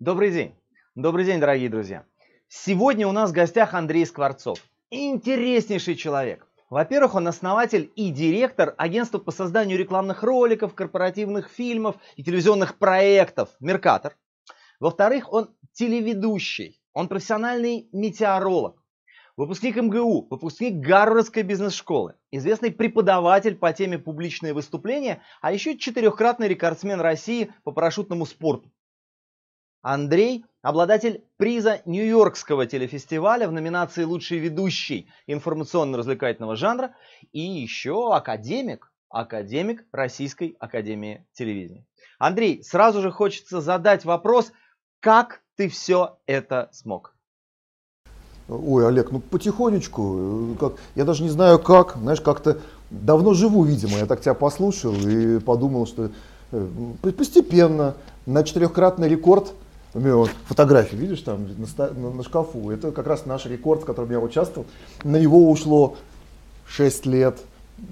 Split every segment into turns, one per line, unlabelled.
Добрый день. Добрый день, дорогие друзья. Сегодня у нас в гостях Андрей Скворцов. Интереснейший человек. Во-первых, он основатель и директор агентства по созданию рекламных роликов, корпоративных фильмов и телевизионных проектов «Меркатор». Во-вторых, он телеведущий, он профессиональный метеоролог, выпускник МГУ, выпускник Гарвардской бизнес-школы, известный преподаватель по теме публичные выступления, а еще четырехкратный рекордсмен России по парашютному спорту. Андрей – обладатель приза Нью-Йоркского телефестиваля в номинации «Лучший ведущий информационно-развлекательного жанра» и еще академик, академик Российской Академии Телевидения. Андрей, сразу же хочется задать вопрос, как ты все это смог?
Ой, Олег, ну потихонечку, как, я даже не знаю как, знаешь, как-то давно живу, видимо, я так тебя послушал и подумал, что э, постепенно на четырехкратный рекорд – меня вот фотографии, видишь, там на, на, шкафу. Это как раз наш рекорд, в котором я участвовал. На него ушло 6 лет.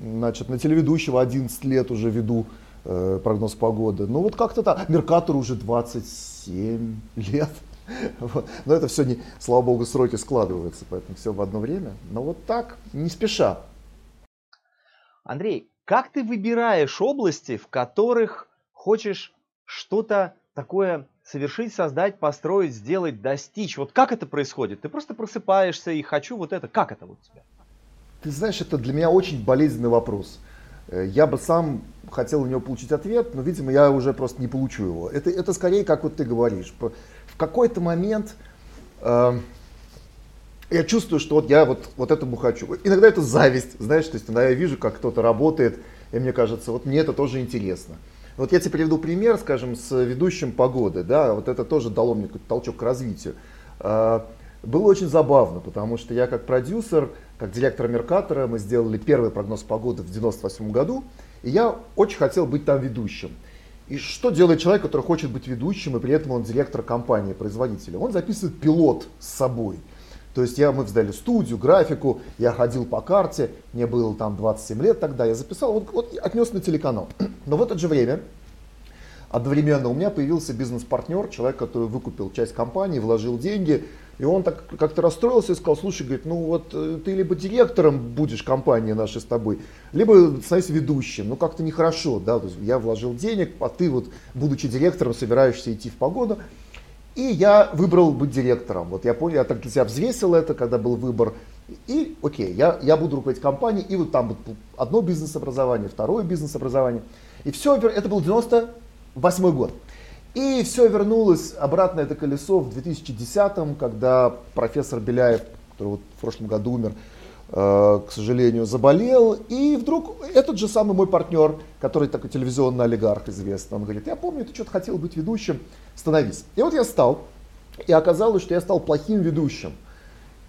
Значит, на телеведущего 11 лет уже веду э, прогноз погоды. Ну вот как-то так. Меркатор уже 27 лет. Вот. Но это все, не, слава богу, сроки складываются, поэтому все в одно время. Но вот так, не спеша.
Андрей, как ты выбираешь области, в которых хочешь что-то такое совершить, создать, построить, сделать, достичь. Вот как это происходит? Ты просто просыпаешься и хочу вот это. Как это вот у тебя?
Ты знаешь, это для меня очень болезненный вопрос. Э, я бы сам хотел на него получить ответ, но, видимо, я уже просто не получу его. Это, это скорее, как вот ты говоришь. В какой-то момент э, я чувствую, что вот я вот, вот этому хочу. Иногда это зависть, знаешь, то есть иногда я вижу, как кто-то работает, и мне кажется, вот мне это тоже интересно. Вот я тебе приведу пример, скажем, с ведущим погоды, да, вот это тоже дало мне какой-то толчок к развитию. А, было очень забавно, потому что я как продюсер, как директор Меркатора, мы сделали первый прогноз погоды в 98 году, и я очень хотел быть там ведущим. И что делает человек, который хочет быть ведущим, и при этом он директор компании, производителя? Он записывает пилот с собой. То есть я, мы сдали студию, графику, я ходил по карте, мне было там 27 лет тогда, я записал, вот, вот отнес на телеканал. Но в это же время одновременно у меня появился бизнес-партнер, человек, который выкупил часть компании, вложил деньги, и он так как-то расстроился и сказал, слушай, говорит, ну вот э, ты либо директором будешь компании нашей с тобой, либо становись ведущим. Ну как-то нехорошо, да, то есть я вложил денег, а ты вот, будучи директором, собираешься идти в погоду. И я выбрал быть директором. Вот я понял, я так для себя взвесил это, когда был выбор. И окей, я, я буду руководить компанией, и вот там вот одно бизнес-образование, второе бизнес-образование. И все, это был 98 год. И все вернулось обратно это колесо в 2010, когда профессор Беляев, который вот в прошлом году умер, к сожалению, заболел. И вдруг этот же самый мой партнер, который такой телевизионный олигарх известный, он говорит, я помню, ты что-то хотел быть ведущим, становись. И вот я стал, и оказалось, что я стал плохим ведущим.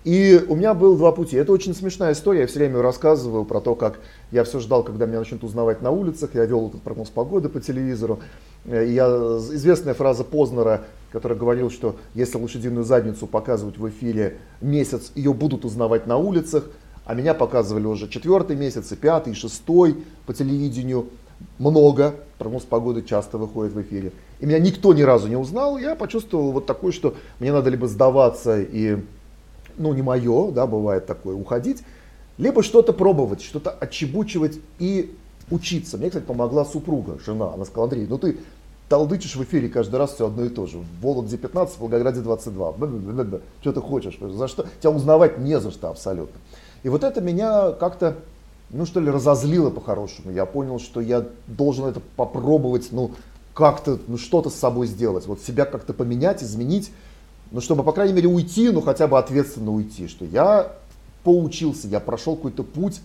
И у меня было два пути. Это очень смешная история, я все время рассказываю про то, как я все ждал, когда меня начнут узнавать на улицах, я вел этот прогноз погоды по телевизору. И я, известная фраза Познера, который говорил, что если лошадиную задницу показывать в эфире месяц, ее будут узнавать на улицах, а меня показывали уже четвертый месяц, и пятый, и шестой по телевидению. Много, прогноз погоды часто выходит в эфире. И меня никто ни разу не узнал, я почувствовал вот такое, что мне надо либо сдаваться и, ну, не мое, да, бывает такое, уходить, либо что-то пробовать, что-то отчебучивать и учиться. Мне, кстати, помогла супруга, жена. Она сказала, Андрей, ну ты толдычишь в эфире каждый раз все одно и то же. В Вологде 15, в Волгограде 22. Что ты хочешь? За что? Тебя узнавать не за что абсолютно. И вот это меня как-то, ну что ли, разозлило по-хорошему. Я понял, что я должен это попробовать, ну как-то, ну что-то с собой сделать. Вот себя как-то поменять, изменить, ну чтобы, по крайней мере, уйти, ну хотя бы ответственно уйти. Что я поучился, я прошел какой-то путь,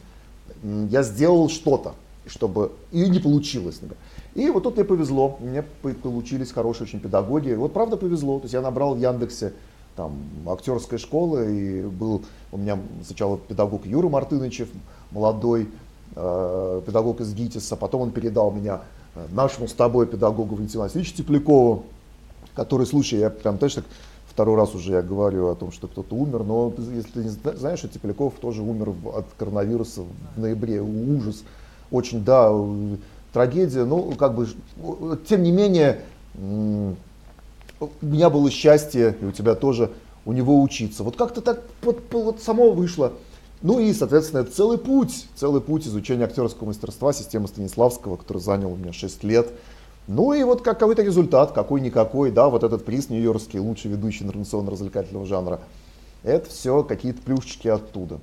я сделал что-то, чтобы и не получилось. И вот тут мне повезло, мне получились хорошие очень педагоги. Вот правда повезло, то есть я набрал в Яндексе там, актерской школы, и был у меня сначала педагог Юра Мартынычев, молодой э, педагог из ГИТИСа, потом он передал меня э, нашему с тобой педагогу Валентину Васильевичу Теплякову, который, слушай, я прям, знаешь, так второй раз уже я говорю о том, что кто-то умер, но если ты не знаешь, что Тепляков тоже умер от коронавируса в ноябре, ужас, очень, да, трагедия, ну, как бы, тем не менее, у меня было счастье, и у тебя тоже, у него учиться. Вот как-то так вот, вот само вышло. Ну и, соответственно, это целый путь, целый путь изучения актерского мастерства, системы Станиславского, который занял у меня 6 лет. Ну и вот какой-то результат, какой-никакой, да, вот этот приз нью-йоркский, лучший ведущий информационно-развлекательного жанра. Это все какие-то плюшечки оттуда.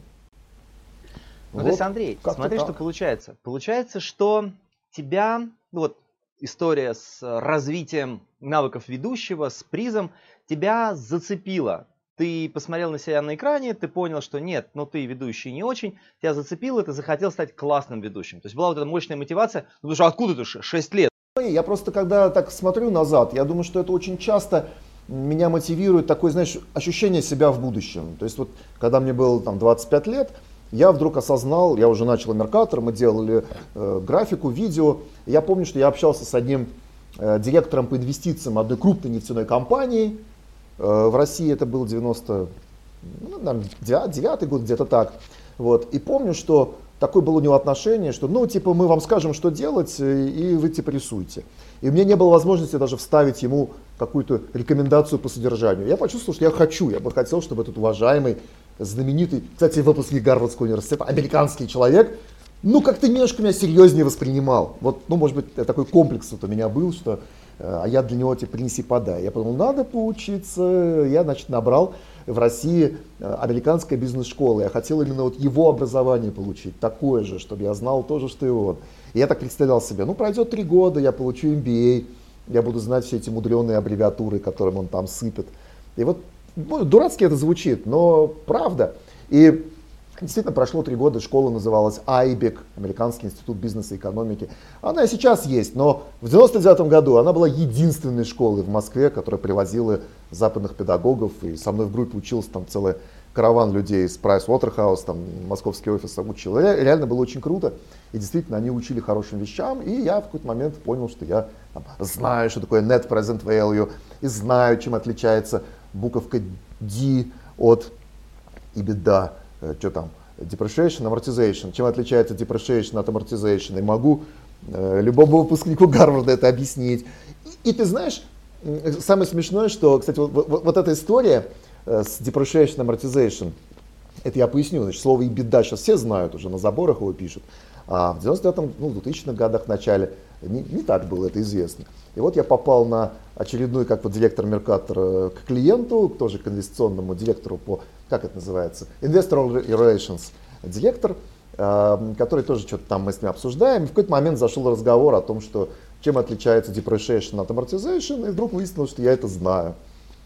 Ну, вот, то есть, Андрей, смотри, так. что получается. Получается, что тебя, ну вот история с развитием навыков ведущего, с призом, тебя зацепила. Ты посмотрел на себя на экране, ты понял, что нет, ну ты ведущий не очень, тебя зацепило, ты захотел стать классным ведущим. То есть была вот эта мощная мотивация, ну потому что откуда ты 6 лет?
Я просто когда так смотрю назад, я думаю, что это очень часто меня мотивирует такое, знаешь, ощущение себя в будущем. То есть вот когда мне было там 25 лет, я вдруг осознал, я уже начал Меркатор, мы делали э, графику, видео. Я помню, что я общался с одним директором по инвестициям одной крупной нефтяной компании. Э, в России это был 90, ну, 9 год, где-то так. Вот. И помню, что такое было у него отношение, что ну типа мы вам скажем, что делать, э, и вы типа рисуйте. И у меня не было возможности даже вставить ему какую-то рекомендацию по содержанию. Я почувствовал, что я хочу, я бы хотел, чтобы этот уважаемый знаменитый, кстати, выпускник Гарвардского университета, американский человек, ну, как-то немножко меня серьезнее воспринимал. Вот, ну, может быть, такой комплекс вот у меня был, что э, а я для него типа принеси подай. Я подумал, надо поучиться. Я, значит, набрал в России э, американская бизнес-школа. Я хотел именно вот его образование получить, такое же, чтобы я знал тоже, что и он. И я так представлял себе, ну, пройдет три года, я получу MBA, я буду знать все эти мудреные аббревиатуры, которым он там сыпет. И вот ну, дурацки это звучит, но правда. И действительно прошло три года, школа называлась IBEC, Американский институт бизнеса и экономики. Она и сейчас есть, но в 99 году она была единственной школой в Москве, которая привозила западных педагогов, и со мной в группе учился там целый караван людей из Price Waterhouse, там московский офис обучил. И реально было очень круто. И действительно, они учили хорошим вещам. И я в какой-то момент понял, что я там, знаю, что такое net present value, и знаю, чем отличается буковка D от EBITDA, что там, depreciation, amortization. Чем отличается depreciation от amortization? И могу э, любому выпускнику Гарварда это объяснить. И, и ты знаешь, самое смешное, что, кстати, вот, вот, вот эта история э, с depreciation, amortization, это я поясню, значит, слово EBITDA сейчас все знают, уже на заборах его пишут. А в 99-м, ну, 2000-х годах в начале не, не так было это известно. И вот я попал на очередной, как вот директор Меркатора, к клиенту, тоже к инвестиционному директору по, как это называется, Investor Relations директор, э, который тоже что-то там мы с ним обсуждаем. И в какой-то момент зашел разговор о том, что чем отличается depreciation от amortization, и вдруг выяснилось, что я это знаю.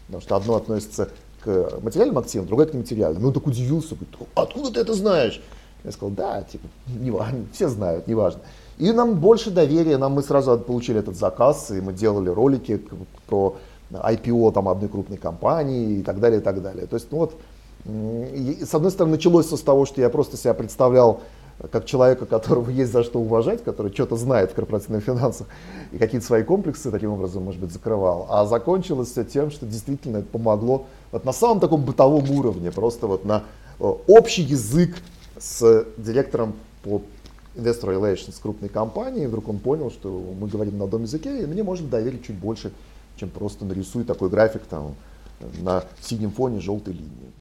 Потому что одно относится к материальным активам, другое к нематериальным. Ну, так удивился, говорит, откуда ты это знаешь? Я сказал, да, типа, не важно, все знают, неважно. И нам больше доверия, нам мы сразу получили этот заказ, и мы делали ролики про IPO там, одной крупной компании и так далее, и так далее. То есть, ну вот, с одной стороны, началось с того, что я просто себя представлял как человека, которого есть за что уважать, который что-то знает в корпоративных финансах и какие-то свои комплексы таким образом, может быть, закрывал. А закончилось все тем, что действительно это помогло вот на самом таком бытовом уровне, просто вот на общий язык с директором по Investor Relations крупной компании, вдруг он понял, что мы говорим на одном языке, и мне можно доверить чуть больше, чем просто нарисуй такой график там на синем фоне желтой линии.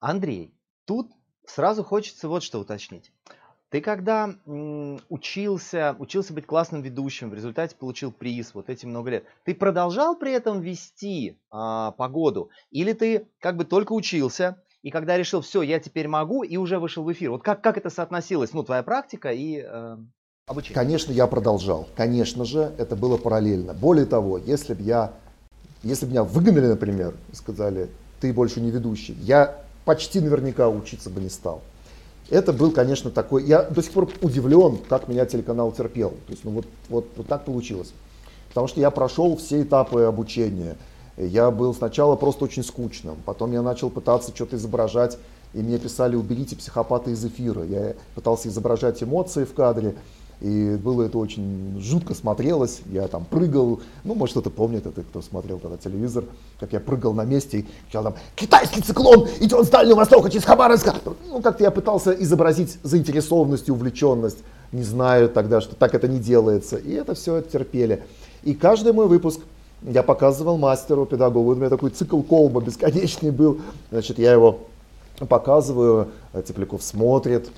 Андрей, тут сразу хочется вот что уточнить. Ты когда учился, учился быть классным ведущим, в результате получил приз вот эти много лет, ты продолжал при этом вести а, погоду? Или ты как бы только учился, и когда решил, все, я теперь могу, и уже вышел в эфир. Вот как, как это соотносилось, ну, твоя практика и э, обучение?
Конечно, я продолжал. Конечно же, это было параллельно. Более того, если бы я, если бы меня выгнали, например, и сказали, ты больше не ведущий, я почти наверняка учиться бы не стал. Это был, конечно, такой... Я до сих пор удивлен, как меня телеканал терпел. То есть, ну вот, вот, вот так получилось. Потому что я прошел все этапы обучения – я был сначала просто очень скучным, потом я начал пытаться что-то изображать, и мне писали «уберите психопата из эфира». Я пытался изображать эмоции в кадре, и было это очень жутко смотрелось. Я там прыгал, ну, может, кто-то помнит, это кто смотрел тогда телевизор, как я прыгал на месте и кричал там «Китайский циклон идет с Дальнего Востока через Хабаровск!» Ну, как-то я пытался изобразить заинтересованность и увлеченность. Не знаю тогда, что так это не делается. И это все терпели. И каждый мой выпуск – я показывал мастеру, педагогу, у меня такой цикл колба бесконечный был, значит, я его показываю, Тепляков смотрит,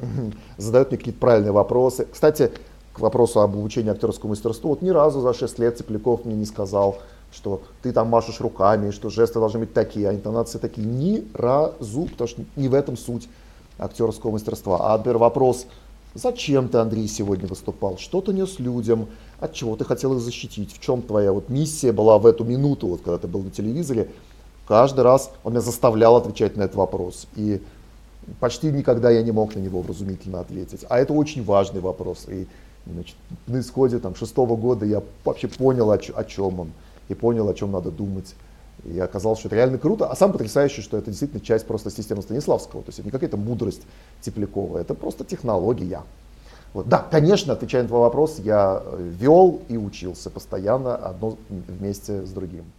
задает мне какие-то правильные вопросы. Кстати, к вопросу об обучении актерскому мастерству, вот ни разу за 6 лет Тепляков мне не сказал, что ты там машешь руками, что жесты должны быть такие, а интонации такие. Ни разу, потому что не в этом суть актерского мастерства. А например, вопрос, зачем ты, Андрей, сегодня выступал, что ты нес людям, от чего ты хотел их защитить, в чем твоя вот миссия была в эту минуту, вот когда ты был на телевизоре, каждый раз он меня заставлял отвечать на этот вопрос. И почти никогда я не мог на него вразумительно ответить. А это очень важный вопрос. И значит, на исходе там, шестого года я вообще понял, о, о чем он, и понял, о чем надо думать. И оказалось, что это реально круто. А сам потрясающий, что это действительно часть просто системы Станиславского. То есть это не какая-то мудрость Теплякова, это просто технология. Вот. Да, конечно, отвечая на твой вопрос, я э, вел и учился постоянно одно вместе с другим.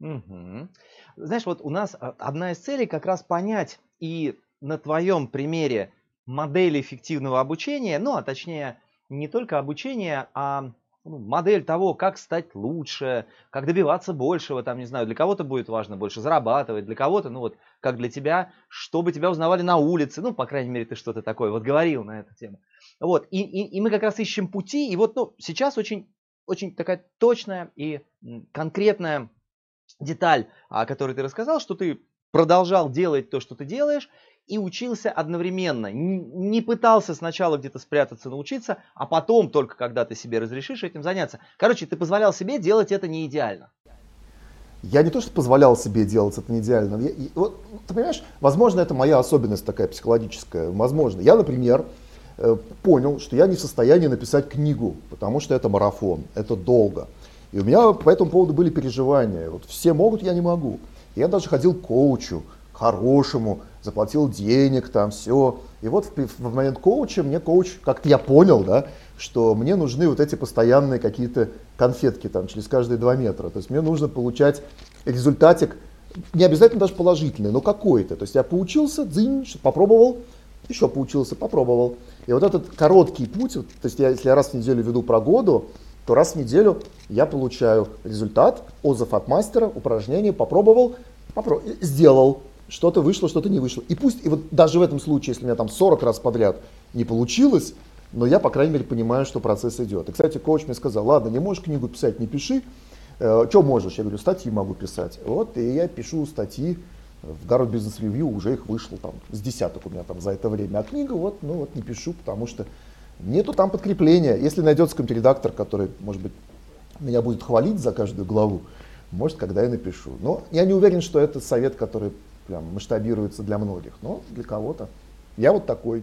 Угу. Знаешь, вот у нас а, одна из целей как раз понять и на твоем примере модель эффективного обучения, ну а точнее не только обучения, а модель того, как стать лучше, как добиваться большего, там, не знаю, для кого-то будет важно больше зарабатывать, для кого-то, ну вот, как для тебя, чтобы тебя узнавали на улице, ну, по крайней мере, ты что-то такое вот говорил на эту тему. Вот, и, и, и мы как раз ищем пути, и вот, ну, сейчас очень, очень такая точная и конкретная деталь, о которой ты рассказал, что ты продолжал делать то, что ты делаешь, и учился одновременно. Не пытался сначала где-то спрятаться, научиться, а потом только когда ты себе разрешишь этим заняться. Короче, ты позволял себе делать это не идеально.
Я не то, что позволял себе делать это не идеально. Я, вот, ты понимаешь, возможно, это моя особенность такая психологическая. Возможно. Я, например, э, понял, что я не в состоянии написать книгу, потому что это марафон, это долго. И у меня по этому поводу были переживания. Вот все могут, я не могу. Я даже ходил к коучу, хорошему, заплатил денег, там все. И вот в, в момент коуча мне коуч, как-то я понял, да, что мне нужны вот эти постоянные какие-то конфетки там через каждые два метра. То есть мне нужно получать результатик, не обязательно даже положительный, но какой-то. То есть я поучился, дзынь, попробовал, еще поучился, попробовал. И вот этот короткий путь, то есть я, если я раз в неделю веду прогоду, то раз в неделю я получаю результат, отзыв от мастера, упражнение, попробовал, попробовал сделал, что-то вышло, что-то не вышло. И пусть, и вот даже в этом случае, если у меня там 40 раз подряд не получилось, но я, по крайней мере, понимаю, что процесс идет. И, кстати, коуч мне сказал, ладно, не можешь книгу писать, не пиши. Э, что можешь? Я говорю, статьи могу писать. Вот, и я пишу статьи в Гарвард Бизнес Ревью, уже их вышло там с десяток у меня там за это время. А книгу вот, ну вот не пишу, потому что нету там подкрепления. Если найдется какой-нибудь редактор, который, может быть, меня будет хвалить за каждую главу, может, когда я напишу. Но я не уверен, что это совет, который прям масштабируется для многих, но для кого-то. Я вот такой.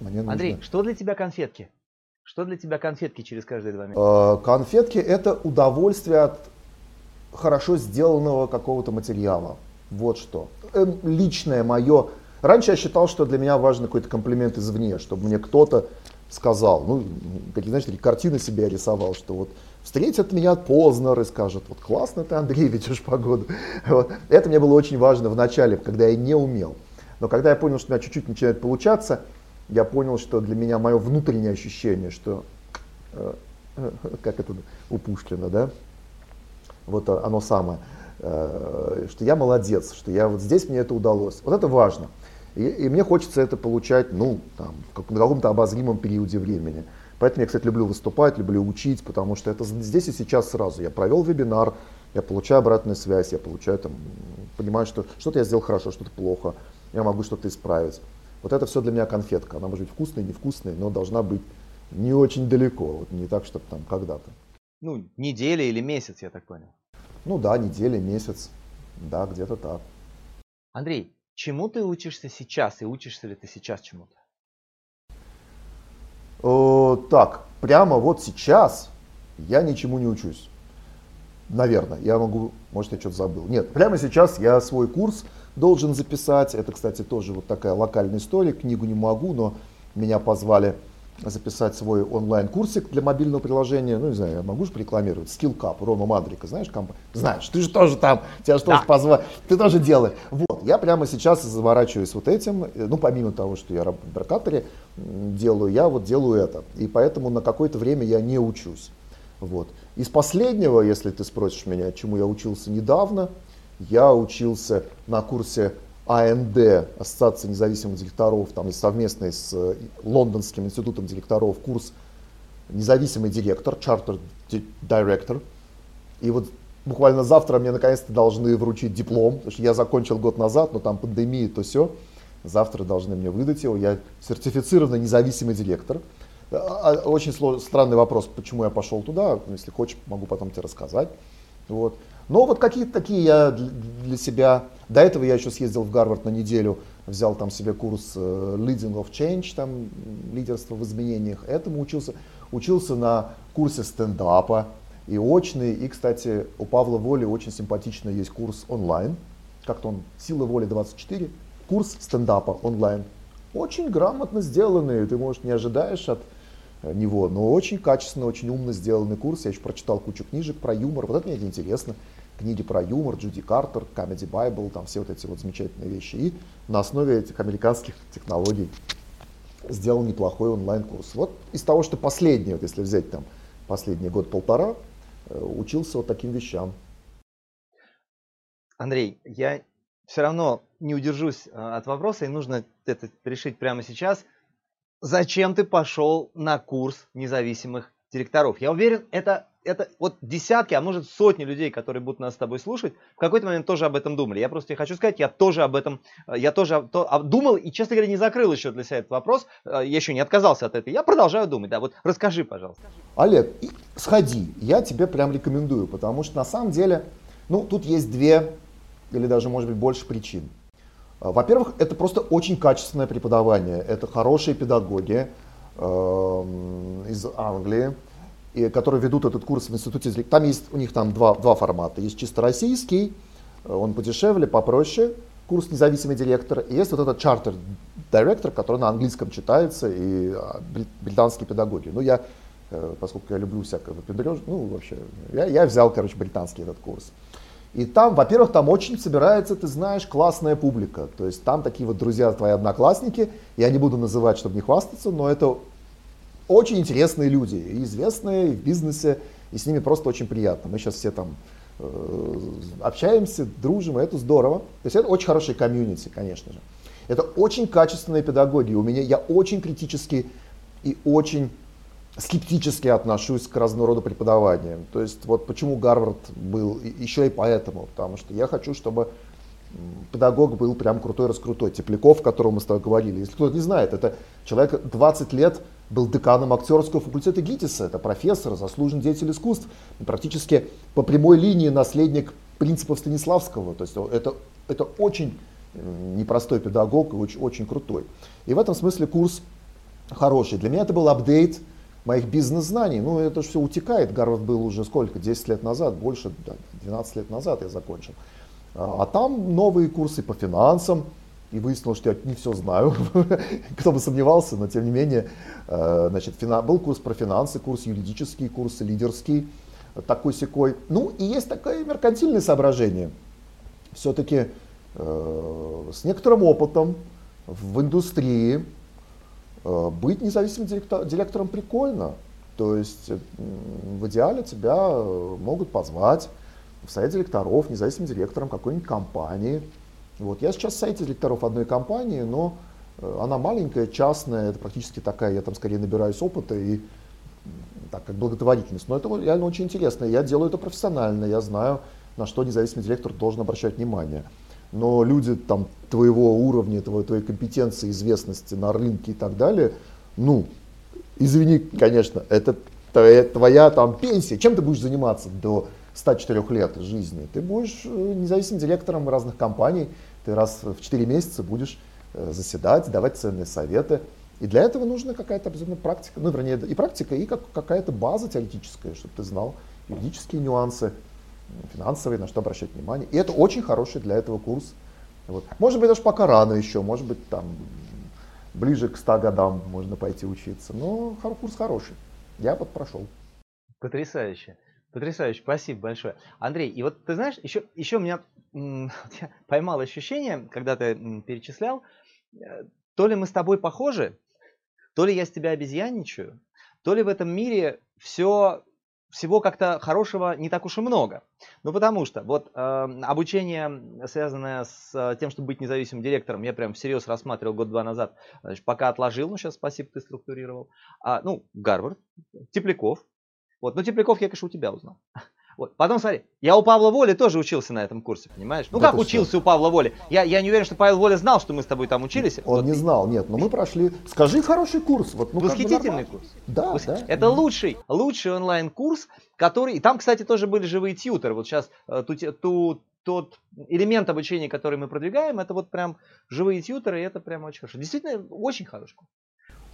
Мне Андрей, нужно... что для тебя конфетки? Что для тебя конфетки через каждые два месяца?
Э, конфетки это удовольствие от хорошо сделанного какого-то материала. Вот что. Эм, личное мое. Раньше я считал, что для меня важен какой-то комплимент извне, чтобы мне кто-то сказал, ну, какие, знаешь, такие картины себе рисовал, что вот встретят меня Познер и скажут, вот классно ты, Андрей, ведешь погоду. Вот. Это мне было очень важно в начале, когда я не умел. Но когда я понял, что у меня чуть-чуть начинает получаться, я понял, что для меня мое внутреннее ощущение, что, э, э, как это у Пушкина, да, вот оно самое, э, что я молодец, что я вот здесь мне это удалось. Вот это важно. И, и мне хочется это получать, ну, там, в на каком-то обозримом периоде времени. Поэтому я, кстати, люблю выступать, люблю учить, потому что это здесь и сейчас сразу. Я провел вебинар, я получаю обратную связь, я получаю там, понимаю, что что-то я сделал хорошо, что-то плохо, я могу что-то исправить. Вот это все для меня конфетка. Она может быть вкусной, невкусной, но должна быть не очень далеко, вот не так, чтобы там когда-то.
Ну, неделя или месяц, я так понял.
Ну да, неделя, месяц, да, где-то так.
Андрей, чему ты учишься сейчас и учишься ли ты сейчас чему-то?
Э, так, прямо вот сейчас я ничему не учусь. Наверное, я могу, может, я что-то забыл. Нет, прямо сейчас я свой курс должен записать. Это, кстати, тоже вот такая локальная история. Книгу не могу, но меня позвали записать свой онлайн-курсик для мобильного приложения. Ну, не знаю, я могу же рекламировать. Skillcap, Рома Мадрика, знаешь, комп... знаешь, ты же тоже там, тебя же да. тоже позвали, ты тоже делаешь. Вот, я прямо сейчас заворачиваюсь вот этим, ну, помимо того, что я в Беркаторе делаю, я вот делаю это. И поэтому на какое-то время я не учусь. Вот. Из последнего, если ты спросишь меня, чему я учился недавно, я учился на курсе АНД, Ассоциация независимых директоров, там совместный с э, Лондонским институтом директоров, курс независимый директор, Charter Director. И вот буквально завтра мне наконец-то должны вручить диплом, потому что я закончил год назад, но там пандемия, то все. Завтра должны мне выдать его. Я сертифицированный независимый директор. А, а, очень сложный, странный вопрос, почему я пошел туда. Если хочешь, могу потом тебе рассказать. Вот. Но вот какие-то такие я для себя... До этого я еще съездил в Гарвард на неделю, взял там себе курс э, Leading of Change, там лидерство в изменениях. Этому учился. Учился на курсе стендапа и очный. И, кстати, у Павла Воли очень симпатичный есть курс онлайн. Как-то он «Сила воли 24» курс стендапа онлайн. Очень грамотно сделанный, ты, может, не ожидаешь от э, него, но очень качественно, очень умно сделанный курс. Я еще прочитал кучу книжек про юмор. Вот это мне интересно. Книги про юмор, Джуди Картер, Comedy Bible, там все вот эти вот замечательные вещи. И на основе этих американских технологий сделал неплохой онлайн-курс. Вот из того, что последний, вот если взять там последний год-полтора, э, учился вот таким вещам.
Андрей, я все равно не удержусь а, от вопроса, и нужно это решить прямо сейчас. Зачем ты пошел на курс независимых директоров? Я уверен, это, это вот десятки, а может сотни людей, которые будут нас с тобой слушать, в какой-то момент тоже об этом думали. Я просто тебе хочу сказать, я тоже об этом, а, я тоже то, думал, и, честно говоря, не закрыл еще для себя этот вопрос. А, я еще не отказался от этого. Я продолжаю думать. Да, вот расскажи, пожалуйста.
Олег, сходи. Я тебе прям рекомендую, потому что на самом деле, ну, тут есть две или даже, может быть, больше причин. А, во-первых, это просто очень качественное преподавание. Это хорошие педагоги э, из Англии, и, которые ведут этот курс в институте. Там есть у них там два, два формата. Есть чисто российский, э, он подешевле, попроще, курс независимый директор. И есть вот этот чартер директор, который на английском читается, и а, британские педагоги. Ну, я, э, поскольку я люблю всякое выпендрёж, ну, вообще, я, я взял, короче, британский этот курс. И там, во-первых, там очень собирается, ты знаешь, классная публика. То есть там такие вот друзья, твои одноклассники, я не буду называть, чтобы не хвастаться, но это очень интересные люди, и известные, и в бизнесе, и с ними просто очень приятно. Мы сейчас все там э, общаемся, дружим, и это здорово. То есть это очень хороший комьюнити, конечно же. Это очень качественные педагоги. У меня я очень критически и очень скептически отношусь к разного рода преподаваниям. То есть вот почему Гарвард был еще и поэтому, потому что я хочу, чтобы педагог был прям крутой, раскрутой. Тепляков, о котором мы с тобой говорили. Если кто-то не знает, это человек 20 лет был деканом актерского факультета ГИТИСа, это профессор, заслуженный деятель искусств, практически по прямой линии наследник принципов Станиславского. То есть это, это очень непростой педагог и очень, очень крутой. И в этом смысле курс хороший. Для меня это был апдейт моих бизнес-знаний. Ну, это все утекает. Гарвард был уже сколько? 10 лет назад, больше, 12 лет назад я закончил. А, а там новые курсы по финансам. И выяснилось, что я не все знаю. Кто бы сомневался, но тем не менее, э, значит, был курс про финансы, курс юридический, курс лидерский, такой секой. Ну, и есть такое меркантильное соображение. Все-таки э, с некоторым опытом в индустрии, быть независимым директор, директором прикольно. То есть в идеале тебя э, могут позвать в совет директоров, независимым директором какой-нибудь компании. Вот. Я сейчас в совете директоров одной компании, но э, она маленькая, частная, это практически такая, я там скорее набираюсь опыта и так как благотворительность. Но это реально очень интересно. Я делаю это профессионально, я знаю, на что независимый директор должен обращать внимание но люди там твоего уровня, твоей, твоей компетенции, известности на рынке и так далее, ну, извини, конечно, это твоя, твоя там пенсия. Чем ты будешь заниматься до 104 лет жизни? Ты будешь э, независимым директором разных компаний, ты раз в 4 месяца будешь э, заседать, давать ценные советы. И для этого нужна какая-то обязательно практика, ну, вернее, и практика, и как, какая-то база теоретическая, чтобы ты знал юридические нюансы, финансовые, на что обращать внимание. И это очень хороший для этого курс. Вот. Может быть, даже пока рано еще, может быть, там ближе к 100 годам можно пойти учиться. Но курс хороший. Я вот прошел.
Потрясающе. Потрясающе, спасибо большое. Андрей, и вот ты знаешь, еще, еще меня я поймал ощущение, когда ты перечислял, э, то ли мы с тобой похожи, то ли я с тебя обезьянничаю, то ли в этом мире все всего как-то хорошего не так уж и много. Ну, потому что вот э, обучение, связанное с э, тем, чтобы быть независимым директором, я прям всерьез рассматривал год-два назад, значит, пока отложил, ну, сейчас спасибо, ты структурировал. А, ну, Гарвард, Тепляков. Вот, ну, Тепляков я, конечно, у тебя узнал. Вот. Потом смотри, я у Павла Воли тоже учился на этом курсе, понимаешь? Ну да как учился что? у Павла Воли? Я, я не уверен, что Павел Воля знал, что мы с тобой там учились.
Он вот. не знал, нет, но мы прошли. Скажи хороший курс. Вот,
ну, Восхитительный как бы курс.
Да, Восх... да.
Это лучший, лучший онлайн-курс, который... И там, кстати, тоже были живые тьютеры. Вот сейчас э, ту, ту, тот элемент обучения, который мы продвигаем, это вот прям живые тьютеры, и это прям очень хорошо. Действительно, очень курс.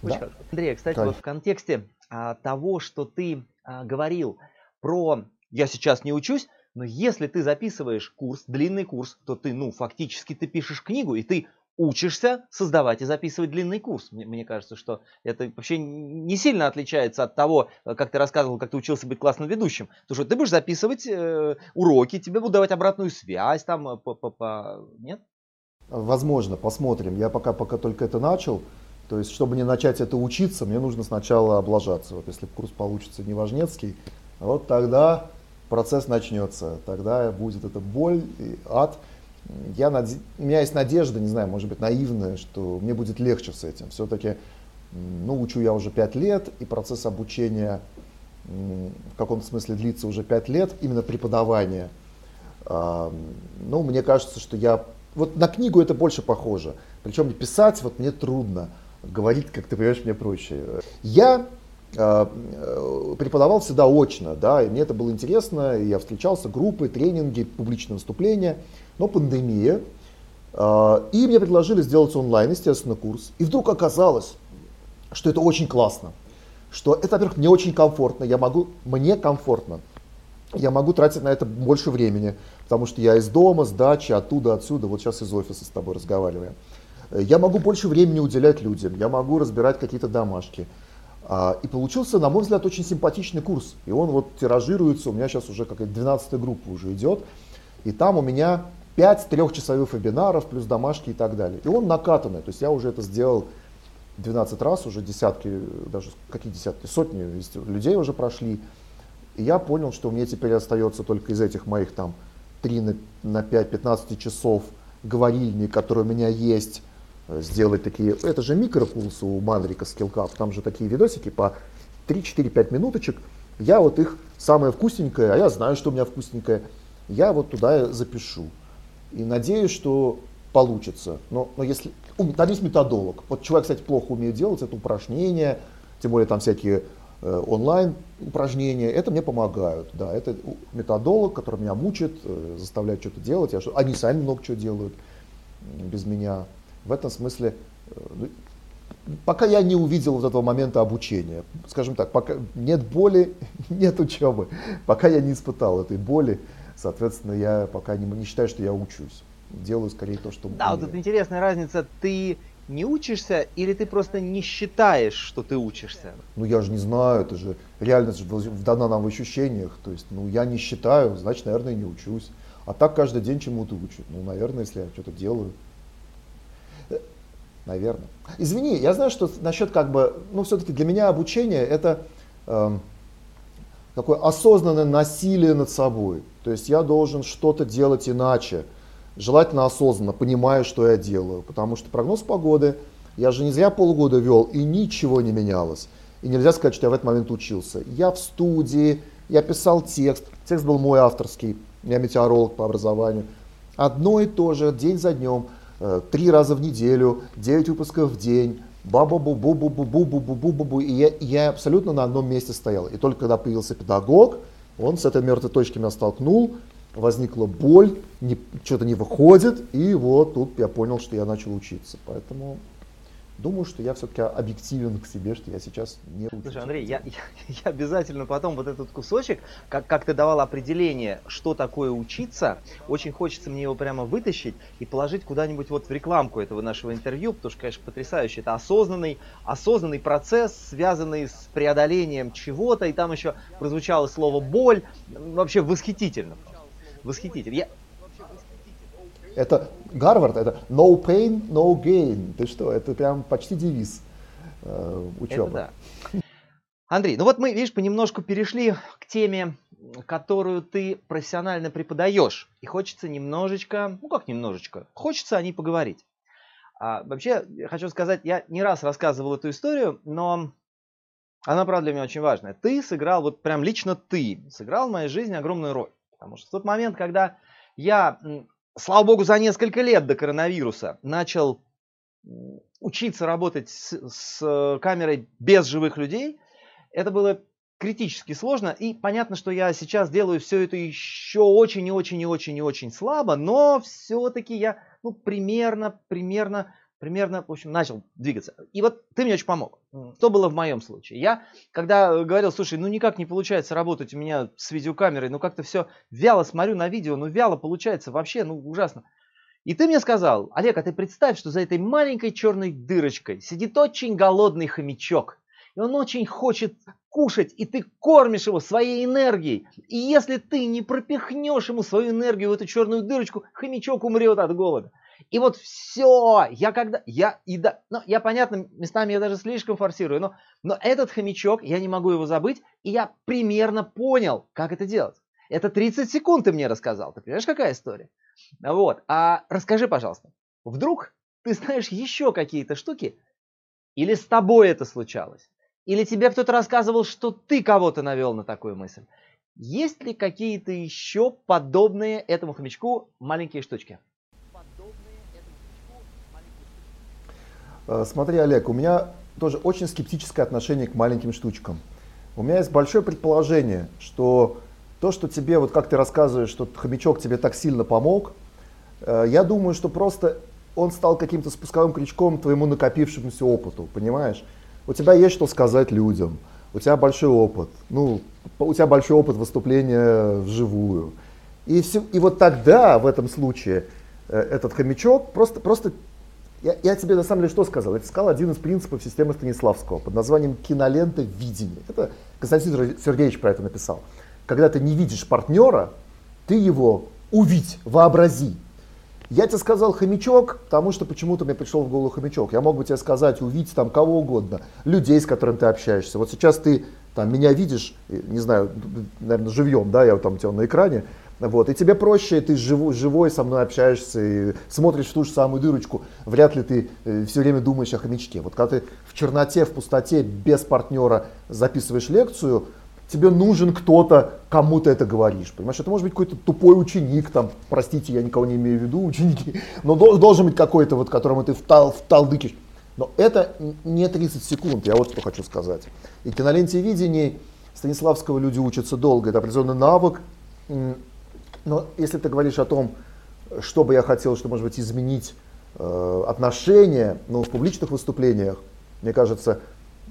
Очень да. хорошо. Андрей, кстати, Конечно. вот в контексте а, того, что ты а, говорил про я сейчас не учусь, но если ты записываешь курс, длинный курс, то ты, ну, фактически ты пишешь книгу, и ты учишься создавать и записывать длинный курс. Мне, мне кажется, что это вообще не сильно отличается от того, как ты рассказывал, как ты учился быть классным ведущим. Потому что ты будешь записывать э, уроки, тебе будут давать обратную связь, там, э, по, по, по... нет?
Возможно, посмотрим. Я пока, пока только это начал. То есть, чтобы не начать это учиться, мне нужно сначала облажаться. Вот если курс получится неважнецкий, вот тогда процесс начнется, тогда будет эта боль и ад. Я над... У меня есть надежда, не знаю, может быть наивная, что мне будет легче с этим. Все-таки, ну, учу я уже 5 лет, и процесс обучения в каком-то смысле длится уже 5 лет, именно преподавание. Ну, мне кажется, что я... Вот на книгу это больше похоже. Причем писать вот мне трудно, говорить, как ты понимаешь, мне проще. Я преподавал всегда очно, да, и мне это было интересно, я встречался, группы, тренинги, публичные выступления, но пандемия, э, и мне предложили сделать онлайн, естественно, курс, и вдруг оказалось, что это очень классно, что это, во-первых, мне очень комфортно, я могу, мне комфортно, я могу тратить на это больше времени, потому что я из дома, с дачи, оттуда, отсюда, вот сейчас из офиса с тобой разговариваем. Я могу больше времени уделять людям, я могу разбирать какие-то домашки. А, и получился, на мой взгляд, очень симпатичный курс. И он вот тиражируется, у меня сейчас уже какая-то 12 группа уже идет. И там у меня 5 трехчасовых вебинаров, плюс домашки и так далее. И он накатанный, то есть я уже это сделал 12 раз, уже десятки, даже какие десятки, сотни людей уже прошли. И я понял, что мне теперь остается только из этих моих там 3 на 5, 15 часов говорильни, которые у меня есть, сделать такие, это же микрокурсы у Манрика Skillcap, там же такие видосики по 3-4-5 минуточек, я вот их самое вкусненькое, а я знаю, что у меня вкусненькое, я вот туда запишу. И надеюсь, что получится. Но, но если, есть методолог. Вот человек, кстати, плохо умеет делать, это упражнения, тем более там всякие э, онлайн упражнения, это мне помогают. Да, это методолог, который меня мучит, э, заставляет что-то делать. Я, они сами много чего делают без меня в этом смысле, э, ну, пока я не увидел вот этого момента обучения, скажем так, пока нет боли, нет учебы, пока я не испытал этой боли, соответственно, я пока не, не считаю, что я учусь. Делаю скорее то, что
Да, умею. вот тут интересная разница. Ты не учишься или ты просто не считаешь, что ты учишься?
Ну я же не знаю, это же реальность же дана нам в ощущениях. То есть, ну я не считаю, значит, наверное, не учусь. А так каждый день чему-то учат. Ну, наверное, если я что-то делаю. Наверное. Извини, я знаю, что насчет как бы, ну все-таки для меня обучение это э, такое осознанное насилие над собой. То есть я должен что-то делать иначе, желательно осознанно, понимая, что я делаю. Потому что прогноз погоды, я же не зря полгода вел, и ничего не менялось. И нельзя сказать, что я в этот момент учился. Я в студии, я писал текст, текст был мой авторский, я метеоролог по образованию. Одно и то же, день за днем – три раза в неделю, 9 выпусков в день, баба бу бу бу бу бу бу бу бу бу бу и я, я абсолютно на одном месте стоял. И только когда появился педагог, он с этой мертвой точки меня столкнул, возникла боль, что-то не выходит, и вот тут я понял, что я начал учиться. Поэтому думаю, что я все-таки объективен к себе, что я сейчас не учусь.
Слушай, Андрей, я, я, я обязательно потом вот этот кусочек, как, как ты давал определение, что такое учиться, очень хочется мне его прямо вытащить и положить куда-нибудь вот в рекламку этого нашего интервью, потому что, конечно, потрясающе. Это осознанный, осознанный процесс, связанный с преодолением чего-то, и там еще прозвучало слово боль. Вообще восхитительно. Восхитительно. Я,
это Гарвард, это no pain, no gain. Ты что, это прям почти девиз э, учебы. Это
да. Андрей, ну вот мы, видишь, понемножку перешли к теме, которую ты профессионально преподаешь. И хочется немножечко, ну как немножечко, хочется о ней поговорить. А, вообще, хочу сказать, я не раз рассказывал эту историю, но она, правда, для меня очень важная. Ты сыграл, вот прям лично ты, сыграл в моей жизни огромную роль. Потому что в тот момент, когда я, слава богу, за несколько лет до коронавируса начал учиться работать с, с камерой без живых людей, это было критически сложно. И понятно, что я сейчас делаю все это еще очень и очень и очень и очень слабо, но все-таки я ну, примерно, примерно примерно, в общем, начал двигаться. И вот ты мне очень помог. Что было в моем случае? Я, когда э, говорил, слушай, ну никак не получается работать у меня с видеокамерой, ну как-то все вяло смотрю на видео, ну вяло получается вообще, ну ужасно. И ты мне сказал, Олег, а ты представь, что за этой маленькой черной дырочкой сидит очень голодный хомячок. И он очень хочет кушать, и ты кормишь его своей энергией. И если ты не пропихнешь ему свою энергию в эту черную дырочку, хомячок умрет от голода. И вот все, я когда, я, и да, ну, я, понятно, местами я даже слишком форсирую, но, но этот хомячок, я не могу его забыть, и я примерно понял, как это делать. Это 30 секунд ты мне рассказал, ты понимаешь, какая история? Вот, а расскажи, пожалуйста, вдруг ты знаешь еще какие-то штуки, или с тобой это случалось, или тебе кто-то рассказывал, что ты кого-то навел на такую мысль. Есть ли какие-то еще подобные этому хомячку маленькие штучки?
Смотри, Олег, у меня тоже очень скептическое отношение к маленьким штучкам. У меня есть большое предположение, что то, что тебе, вот как ты рассказываешь, что хомячок тебе так сильно помог, э, я думаю, что просто он стал каким-то спусковым крючком твоему накопившемуся опыту, понимаешь? У тебя есть что сказать людям, у тебя большой опыт, ну, у тебя большой опыт выступления вживую. И, все, и вот тогда, в этом случае, э, этот хомячок просто, просто я, я тебе на самом деле что сказал? Я тебе сказал один из принципов системы Станиславского под названием кинолента видения. Это Константин Сергеевич про это написал. Когда ты не видишь партнера, ты его увидь, вообрази. Я тебе сказал хомячок, потому что почему-то мне пришел в голову хомячок. Я мог бы тебе сказать, увидеть там кого угодно, людей, с которыми ты общаешься. Вот сейчас ты там меня видишь, не знаю, наверное, живьем, да, я там у тебя на экране, вот. И тебе проще, ты живой, живой со мной общаешься и смотришь в ту же самую дырочку. Вряд ли ты э, все время думаешь о хомячке. Вот когда ты в черноте, в пустоте, без партнера записываешь лекцию, тебе нужен кто-то, кому ты это говоришь. Понимаешь, это может быть какой-то тупой ученик, там, простите, я никого не имею в виду, ученики, но должен быть какой-то, вот, которому ты втал, вталдыкишь. Но это не 30 секунд, я вот что хочу сказать. И киноленте видений Станиславского люди учатся долго, это определенный навык, но если ты говоришь о том, что бы я хотел, что, может быть, изменить э, отношения ну, в публичных выступлениях, мне кажется,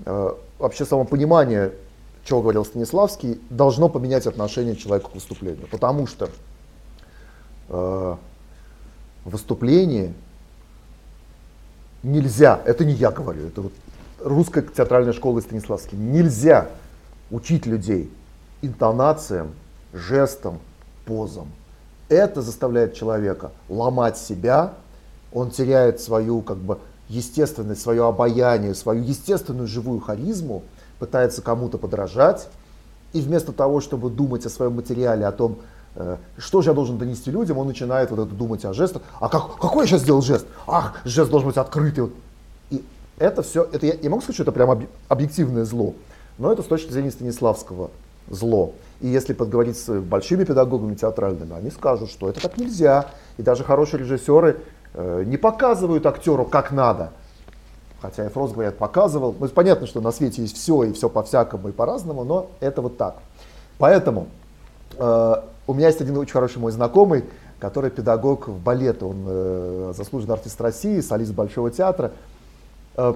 э, вообще само понимание, чего говорил Станиславский, должно поменять отношение человека к выступлению. Потому что э, выступление нельзя, это не я говорю, это вот русская театральная школа Станиславский, нельзя учить людей интонациям, жестам, позам. Это заставляет человека ломать себя, он теряет свою как бы естественность, свое обаяние, свою естественную живую харизму, пытается кому-то подражать, и вместо того, чтобы думать о своем материале, о том, э, что же я должен донести людям, он начинает вот это думать о жестах. А как, какой я сейчас сделал жест? Ах, жест должен быть открытый. И это все, это я, я могу сказать, что это прям объективное зло, но это с точки зрения Станиславского зло. И если подговорить с большими педагогами театральными, они скажут, что это так нельзя. И даже хорошие режиссеры э, не показывают актеру как надо. Хотя Эфрос, говорят, показывал. Ну, понятно, что на свете есть все, и все по-всякому, и по-разному, но это вот так. Поэтому э, у меня есть один очень хороший мой знакомый, который педагог в балете. Он э, заслуженный артист России, солист Большого театра. Э,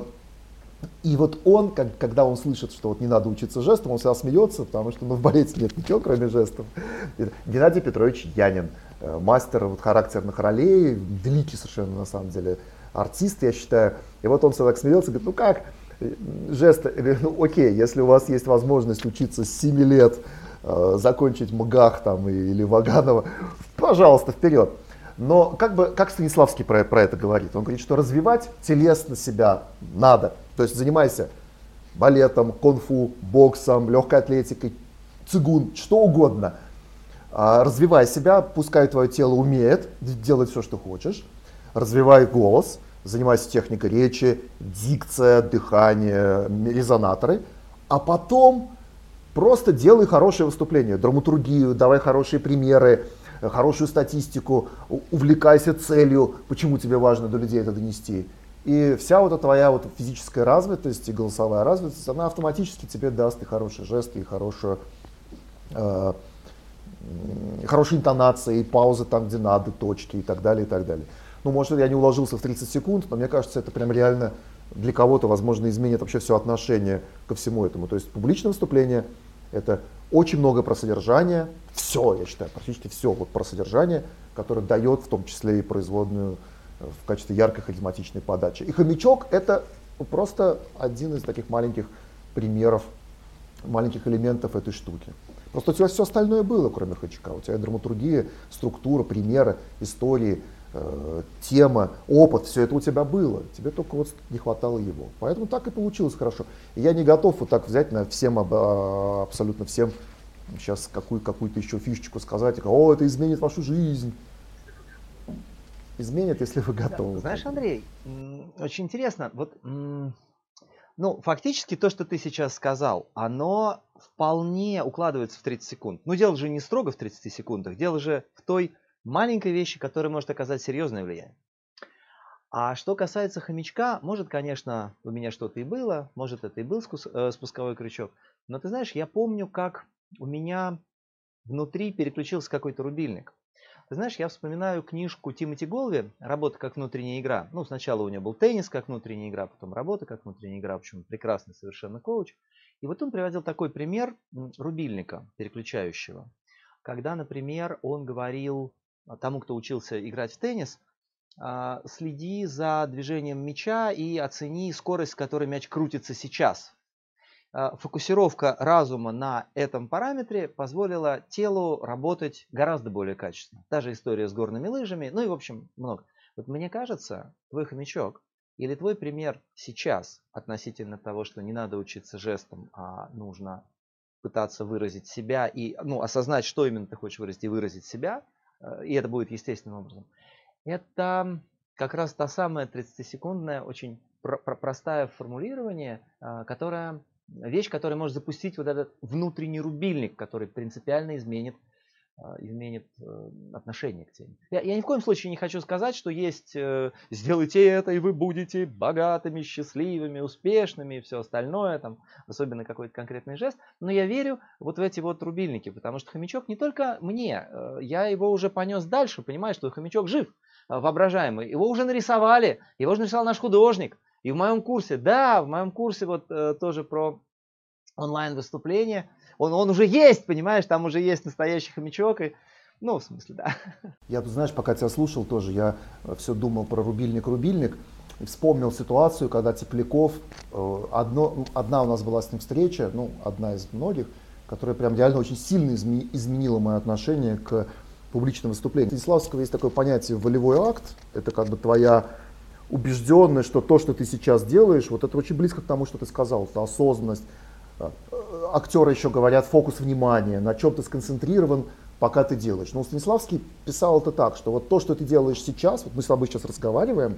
и вот он, как, когда он слышит, что вот не надо учиться жестам, он всегда смеется, потому что ну, в балете нет ничего, кроме жестов. Геннадий Петрович Янин, э, мастер вот, характерных ролей, великий совершенно на самом деле артист, я считаю. И вот он всегда так смеется, говорит, ну как, жесты, ну окей, если у вас есть возможность учиться с 7 лет, э, закончить МГАХ там или Ваганова, пожалуйста, вперед. Но как бы, как Станиславский про, про это говорит? Он говорит, что развивать телесно себя надо. То есть занимайся балетом, конфу, боксом, легкой атлетикой, цигун, что угодно. А, развивай себя, пускай твое тело умеет делать все, что хочешь. Развивай голос, занимайся техникой речи, дикция, дыхание, резонаторы. А потом просто делай хорошее выступление, драматургию, давай хорошие примеры, хорошую статистику, увлекайся целью, почему тебе важно до людей это донести. И вся вот эта твоя вот физическая развитость и голосовая развитость, она автоматически тебе даст и хорошие жесты, и хорошую, э, хорошие интонации, и паузы там, где надо, точки и так далее, и так далее. Ну, может, я не уложился в 30 секунд, но мне кажется, это прям реально для кого-то, возможно, изменит вообще все отношение ко всему этому. То есть публичное выступление – это очень много про содержание, все, я считаю, практически все вот про содержание, которое дает в том числе и производную в качестве яркой харизматичной подачи. И хомячок это просто один из таких маленьких примеров, маленьких элементов этой штуки. Просто у тебя все остальное было, кроме хомячка. У тебя драматургия, структура, примеры, истории, э, тема, опыт, все это у тебя было. Тебе только вот не хватало его. Поэтому так и получилось хорошо. И я не готов вот так взять на всем, абсолютно всем сейчас какую, какую-то еще фишечку сказать, о, это изменит вашу жизнь изменит, если вы готовы.
Да, знаешь, Андрей, очень интересно. Вот, ну, фактически то, что ты сейчас сказал, оно вполне укладывается в 30 секунд. Но дело же не строго в 30 секундах, дело же в той маленькой вещи, которая может оказать серьезное влияние. А что касается хомячка, может, конечно, у меня что-то и было, может, это и был э, спусковой крючок, но ты знаешь, я помню, как у меня внутри переключился какой-то рубильник. Ты знаешь, я вспоминаю книжку Тимоти Голви «Работа как внутренняя игра». Ну, сначала у него был теннис как внутренняя игра, потом работа как внутренняя игра, в общем, прекрасный совершенно коуч. И вот он приводил такой пример рубильника переключающего. Когда, например, он говорил тому, кто учился играть в теннис, «А, следи за движением мяча и оцени скорость, с которой мяч крутится сейчас, фокусировка разума на этом параметре позволила телу работать гораздо более качественно. Та же история с горными лыжами, ну и в общем много. Вот мне кажется, твой хомячок или твой пример сейчас относительно того, что не надо учиться жестом, а нужно пытаться выразить себя и ну, осознать, что именно ты хочешь выразить и выразить себя, э, и это будет естественным образом. Это как раз та самая 30-секундная, очень простая формулирование, э, которая вещь, которая может запустить вот этот внутренний рубильник, который принципиально изменит, а, изменит э, отношение к теме. Я, я ни в коем случае не хочу сказать, что есть э, сделайте это, и вы будете богатыми, счастливыми, успешными и все остальное, там, особенно какой-то конкретный жест. Но я верю вот в эти вот рубильники, потому что хомячок не только мне, э, я его уже понес дальше, понимаю, что хомячок жив, воображаемый. Его уже нарисовали, его уже нарисовал наш художник. И в моем курсе, да, в моем курсе вот э, тоже про онлайн выступления, он, он уже есть, понимаешь, там уже есть настоящий хомячок. И, ну, в смысле, да.
Я знаешь, пока тебя слушал тоже, я э, все думал про рубильник-рубильник. И вспомнил ситуацию, когда Тепляков, э, одно, одна у нас была с ним встреча, ну, одна из многих, которая прям реально очень сильно изменила мое отношение к публичным выступлениям. У Станиславского есть такое понятие волевой акт, это как бы твоя убежденный, что то, что ты сейчас делаешь, вот это очень близко к тому, что ты сказал, это осознанность. А, актеры еще говорят фокус внимания, на чем ты сконцентрирован, пока ты делаешь. Но Станиславский писал это так, что вот то, что ты делаешь сейчас, вот мы с тобой сейчас разговариваем,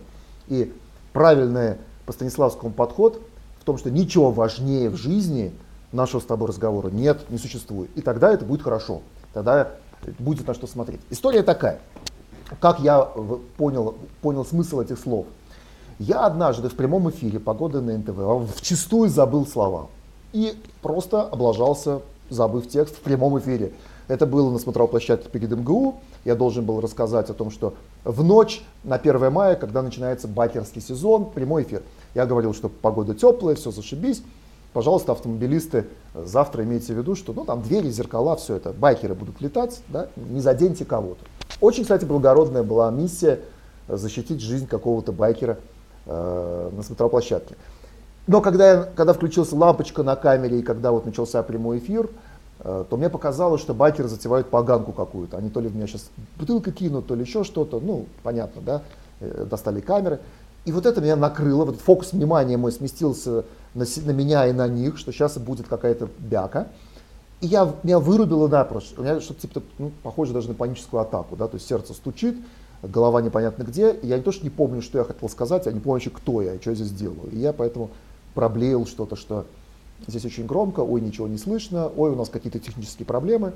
и правильный по Станиславскому подход в том, что ничего важнее в жизни нашего с тобой разговора нет, не существует. И тогда это будет хорошо, тогда будет на что смотреть. История такая. Как я понял, понял смысл этих слов? Я однажды в прямом эфире «Погода на НТВ» вчистую забыл слова и просто облажался, забыв текст в прямом эфире. Это было на смотровой площадке перед МГУ. Я должен был рассказать о том, что в ночь на 1 мая, когда начинается байкерский сезон, прямой эфир. Я говорил, что погода теплая, все зашибись. Пожалуйста, автомобилисты, завтра имейте в виду, что ну, там двери, зеркала, все это, байкеры будут летать, да, не заденьте кого-то. Очень, кстати, благородная была миссия защитить жизнь какого-то байкера Э, на смотровой площадке. Но когда, я, когда включился лампочка на камере и когда вот начался прямой эфир, э, то мне показалось, что байкеры затевают поганку какую-то. Они то ли в меня сейчас бутылка кинут, то ли еще что-то. Ну, понятно, да, э, достали камеры. И вот это меня накрыло, вот фокус внимания мой сместился на, на меня и на них, что сейчас будет какая-то бяка. И я, меня вырубило напрочь. У меня что-то типа, ну, похоже даже на паническую атаку, да, то есть сердце стучит, голова непонятно где. И я не то, что не помню, что я хотел сказать, а не помню еще, кто я и что я здесь делаю. И я поэтому проблеял что-то, что здесь очень громко, ой, ничего не слышно, ой, у нас какие-то технические проблемы.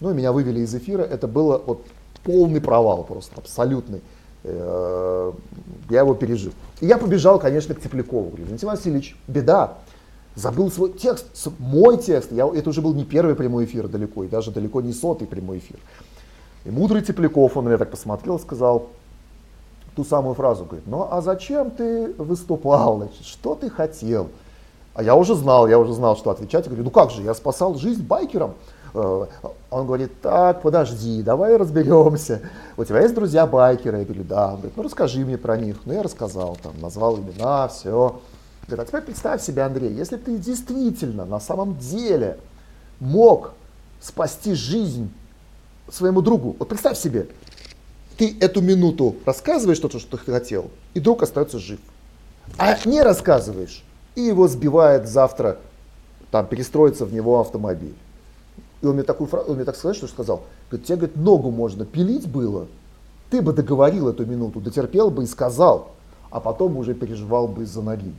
Ну и меня вывели из эфира. Это было вот полный провал просто, абсолютный. Э, я его пережил. И я побежал, конечно, к Теплякову. Говорю, Валентин Васильевич, беда забыл свой текст, мой текст. Я, это уже был не первый прямой эфир далеко, и даже далеко не сотый прямой эфир. И мудрый Тепляков, он меня так посмотрел сказал ту самую фразу, говорит, ну а зачем ты выступал, значит, что ты хотел? А я уже знал, я уже знал, что отвечать. Я говорю, ну как же, я спасал жизнь байкерам. Э, он говорит, так, подожди, давай разберемся. У тебя есть друзья байкеры? Я говорю, да. Он говорит, ну расскажи мне про них. Ну я рассказал, там, назвал имена, все. Говорит, а теперь представь себе, Андрей, если ты действительно на самом деле мог спасти жизнь своему другу, вот представь себе, ты эту минуту рассказываешь то, что ты хотел, и друг остается жив. А не рассказываешь, и его сбивает завтра, там, перестроится в него автомобиль. И он мне, такую фразу, он мне так сказал, что сказал, говорит, тебе, говорит, ногу можно пилить было, ты бы договорил эту минуту, дотерпел бы и сказал, а потом уже переживал бы из-за ноги.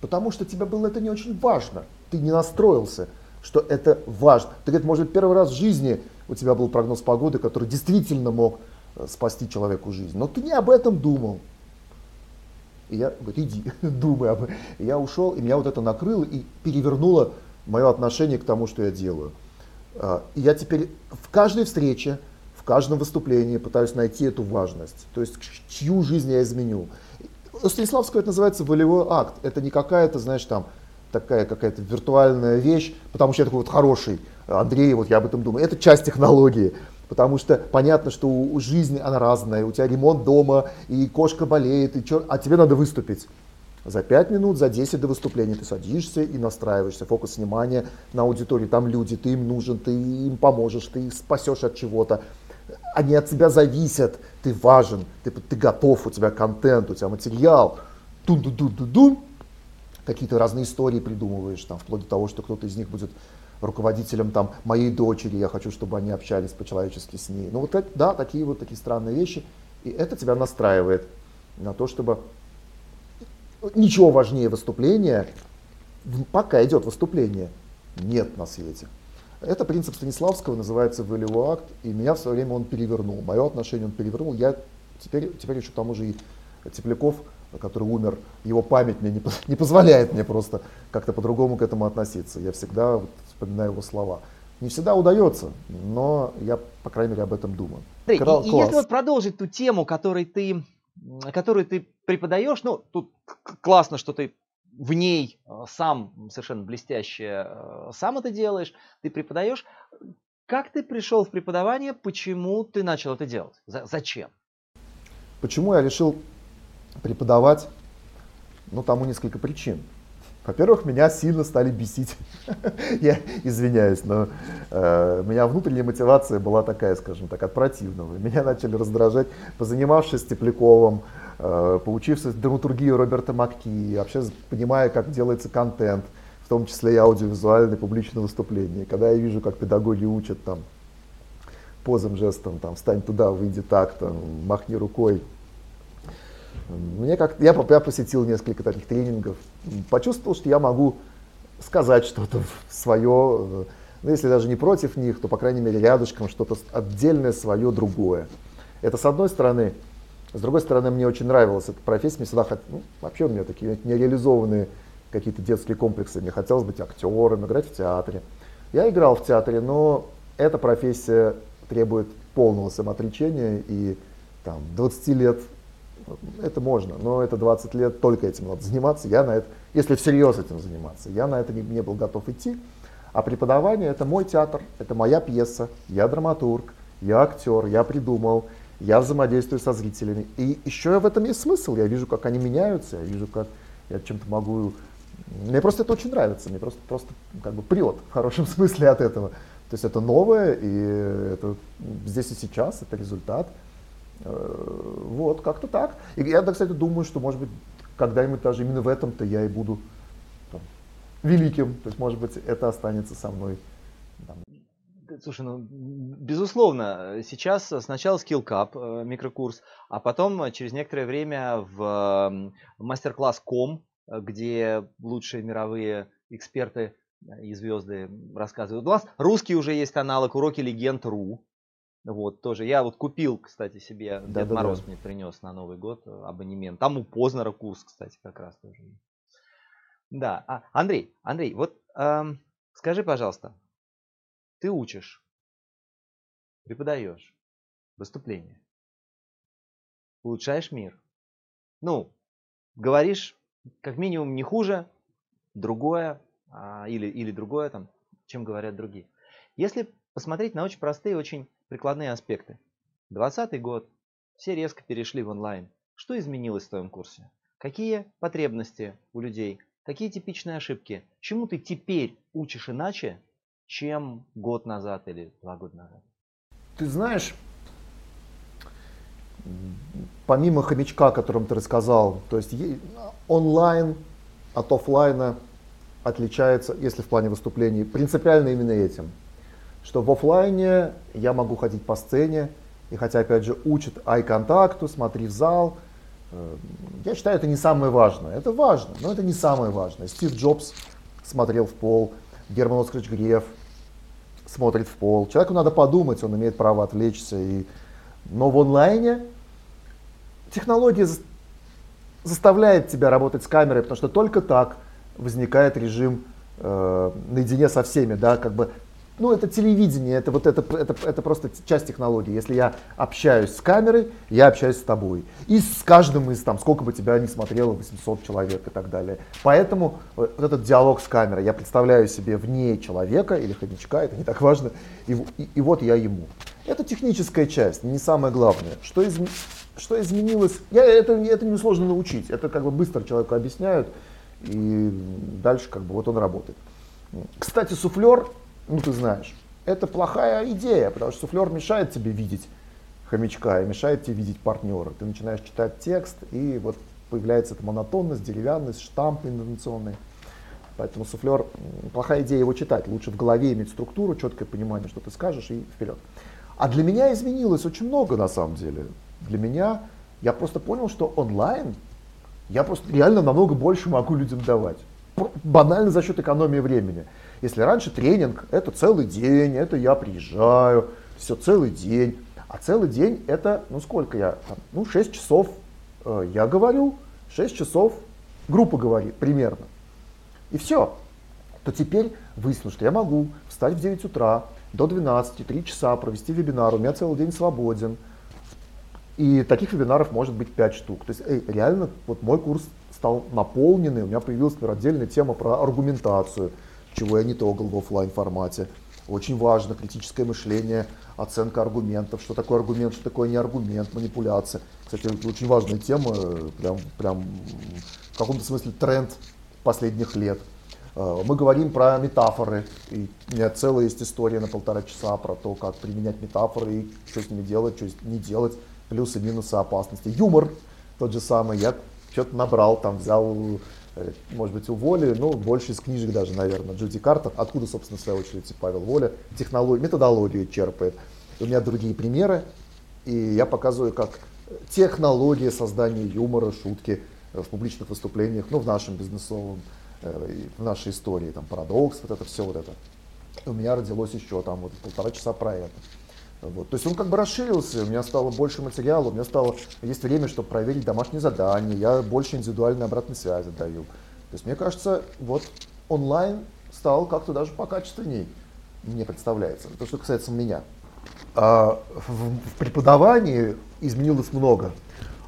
Потому что тебе было это не очень важно. Ты не настроился, что это важно. Ты, говорит, может, первый раз в жизни у тебя был прогноз погоды, который действительно мог э, спасти человеку жизнь. Но ты не об этом думал. И я говорю, иди, думай об этом. И я ушел, и меня вот это накрыло и перевернуло мое отношение к тому, что я делаю. А, и я теперь в каждой встрече, в каждом выступлении пытаюсь найти эту важность. То есть, чью жизнь я изменю. У Станиславского это называется волевой акт. Это не какая-то, знаешь, там, такая какая-то виртуальная вещь, потому что я такой вот хороший, Андрей, вот я об этом думаю. Это часть технологии. Потому что понятно, что у, жизни она разная, у тебя ремонт дома, и кошка болеет, и чё, а тебе надо выступить. За 5 минут, за 10 до выступления ты садишься и настраиваешься, фокус внимания на аудитории, там люди, ты им нужен, ты им поможешь, ты их спасешь от чего-то они от тебя зависят, ты важен, ты, ты готов, у тебя контент, у тебя материал, тун ду ду ду ду какие-то разные истории придумываешь, там, вплоть до того, что кто-то из них будет руководителем там, моей дочери, я хочу, чтобы они общались по-человечески с ней. Ну вот да, такие вот такие странные вещи, и это тебя настраивает на то, чтобы ничего важнее выступления, пока идет выступление, нет на свете. Это принцип Станиславского, называется волевой акт, и меня в свое время он перевернул. Мое отношение он перевернул. Я теперь, теперь еще к тому же и Тепляков, который умер, его память мне не, не позволяет мне просто как-то по-другому к этому относиться. Я всегда вот вспоминаю его слова. Не всегда удается, но я, по крайней мере, об этом думаю.
Андрей, и, и если вот продолжить ту тему, которой ты, которую ты преподаешь, ну, тут классно, что ты в ней э, сам совершенно блестяще э, сам это делаешь, ты преподаешь. Как ты пришел в преподавание, почему ты начал это делать? Зачем?
Почему я решил преподавать? Ну, тому несколько причин. Во-первых, меня сильно стали бесить. Я извиняюсь, но э, у меня внутренняя мотивация была такая, скажем так, от противного. Меня начали раздражать, позанимавшись Тепляковым, э, поучившись драматургию Роберта Макки, вообще понимая, как делается контент, в том числе и аудиовизуальное публичное выступление. Когда я вижу, как педагоги учат там позам, жестом, там, встань туда, выйди так, там, махни рукой, мне как я, я посетил несколько таких тренингов, почувствовал, что я могу сказать что-то свое, ну, если даже не против них, то, по крайней мере, рядышком что-то отдельное свое, другое. Это с одной стороны. С другой стороны, мне очень нравилась эта профессия. Мне всегда хот... ну, вообще у меня такие нереализованные какие-то детские комплексы. Мне хотелось быть актером, играть в театре. Я играл в театре, но эта профессия требует полного самоотречения и там, 20 лет это можно, но это 20 лет только этим надо заниматься. Я на это, если всерьез этим заниматься, я на это не, не был готов идти. А преподавание это мой театр, это моя пьеса, я драматург, я актер, я придумал, я взаимодействую со зрителями. И еще в этом есть смысл. Я вижу, как они меняются, я вижу, как я чем-то могу. Мне просто это очень нравится, мне просто, просто как бы прет в хорошем смысле от этого. То есть это новое, и это здесь и сейчас, это результат. Э, вот, как-то так. И я, кстати, думаю, что, может быть, когда-нибудь даже именно в этом-то я и буду великим. То есть, может быть, это останется со мной.
Слушай, ну, безусловно, сейчас сначала Skill Cup э, микрокурс, а потом через некоторое время в мастер-класс ком, где лучшие мировые эксперты и звезды рассказывают. У нас русский уже есть аналог уроки легенд.ру. Вот, тоже. Я вот купил, кстати, себе, да, Дед да, Мороз да. мне принес на Новый год э, абонемент. Там у Познера курс, кстати, как раз тоже. Да, а, Андрей, Андрей, вот эм, скажи, пожалуйста, ты учишь, преподаешь выступление, улучшаешь мир. Ну, говоришь, как минимум, не хуже, другое, а, или, или другое, там, чем говорят другие. Если посмотреть на очень простые, очень прикладные аспекты. 2020 год, все резко перешли в онлайн. Что изменилось в твоем курсе? Какие потребности у людей? Какие типичные ошибки? Чему ты теперь учишь иначе, чем год назад или два года назад?
Ты знаешь, помимо хомячка, о котором ты рассказал, то есть онлайн от офлайна отличается, если в плане выступлений, принципиально именно этим – что в офлайне я могу ходить по сцене, и хотя, опять же, учат ай-контакту, смотри в зал, э, я считаю, это не самое важное. Это важно, но это не самое важное. Стив Джобс смотрел в пол, Герман Оскарович Греф смотрит в пол. Человеку надо подумать, он имеет право отвлечься. И... Но в онлайне технология заставляет тебя работать с камерой, потому что только так возникает режим э, наедине со всеми, да, как бы ну, это телевидение, это вот это, это, это просто часть технологии. Если я общаюсь с камерой, я общаюсь с тобой. И с каждым из, там, сколько бы тебя ни смотрело, 800 человек и так далее. Поэтому вот этот диалог с камерой, я представляю себе вне человека или ходячка, это не так важно, и, и, и вот я ему. Это техническая часть, не самое главное. Что, из, что изменилось? Я, это, это несложно научить, это как бы быстро человеку объясняют, и дальше как бы вот он работает. Кстати, суфлер ну ты знаешь, это плохая идея, потому что суфлер мешает тебе видеть хомячка и мешает тебе видеть партнера. Ты начинаешь читать текст, и вот появляется эта монотонность, деревянность, штамп интонационный. Поэтому суфлер, плохая идея его читать. Лучше в голове иметь структуру, четкое понимание, что ты скажешь, и вперед. А для меня изменилось очень много на самом деле. Для меня, я просто понял, что онлайн я просто реально намного больше могу людям давать. Банально за счет экономии времени. Если раньше тренинг это целый день, это я приезжаю, все целый день. А целый день это, ну сколько я, там, ну 6 часов э, я говорю, 6 часов группа говорит примерно. И все. То теперь выяснилось, что я могу встать в 9 утра, до 12, 3 часа провести вебинар, у меня целый день свободен. И таких вебинаров может быть 5 штук. То есть эй, реально вот мой курс стал наполненный, у меня появилась например, отдельная тема про аргументацию чего я не трогал в офлайн формате. Очень важно критическое мышление, оценка аргументов, что такое аргумент, что такое не аргумент, манипуляция. Кстати, это очень важная тема, прям, прям в каком-то смысле тренд последних лет. Э, мы говорим про метафоры, и у меня целая есть история на полтора часа про то, как применять метафоры и что с ними делать, что не делать, плюсы, минусы, опасности. Юмор тот же самый, я что-то набрал, там взял Э, может быть, у Воли, ну, больше из книжек даже, наверное, Джуди Картер, откуда, собственно, в свою очередь, Павел Воля, технологию, методологию черпает. И у меня другие примеры, и я показываю, как технология создания юмора, шутки в публичных выступлениях, ну, в нашем бизнесовом, э, в нашей истории, там, парадокс, вот это все вот это. И у меня родилось еще там вот полтора часа про это. Вот. То есть он как бы расширился, у меня стало больше материала, у меня стало, есть время, чтобы проверить домашние задания, я больше индивидуальной обратной связи даю. То есть мне кажется, вот онлайн стал как-то даже покачественней, мне представляется, то, что касается меня. А в, в преподавании изменилось много,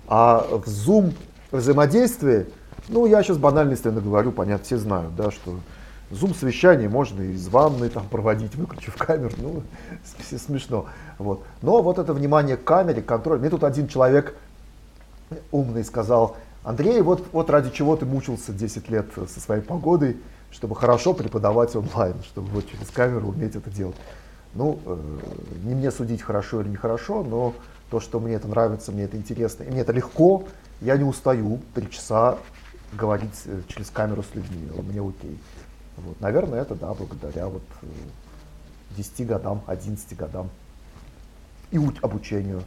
а в Zoom взаимодействии, ну я сейчас банальности наговорю, понятно, все знают, да, что Зум-совещание можно из ванной там проводить, выключив камеру, ну, смешно. Вот. Но вот это внимание к камере, контроль. Мне тут один человек умный сказал, Андрей, вот, вот ради чего ты мучился 10 лет со своей погодой, чтобы хорошо преподавать онлайн, чтобы вот через камеру уметь это делать. Ну, э, не мне судить, хорошо или нехорошо, но то, что мне это нравится, мне это интересно, и мне это легко, я не устаю три часа говорить э, через камеру с людьми, мне окей. Вот, наверное, это да, благодаря вот 10 годам, 11 годам и обучению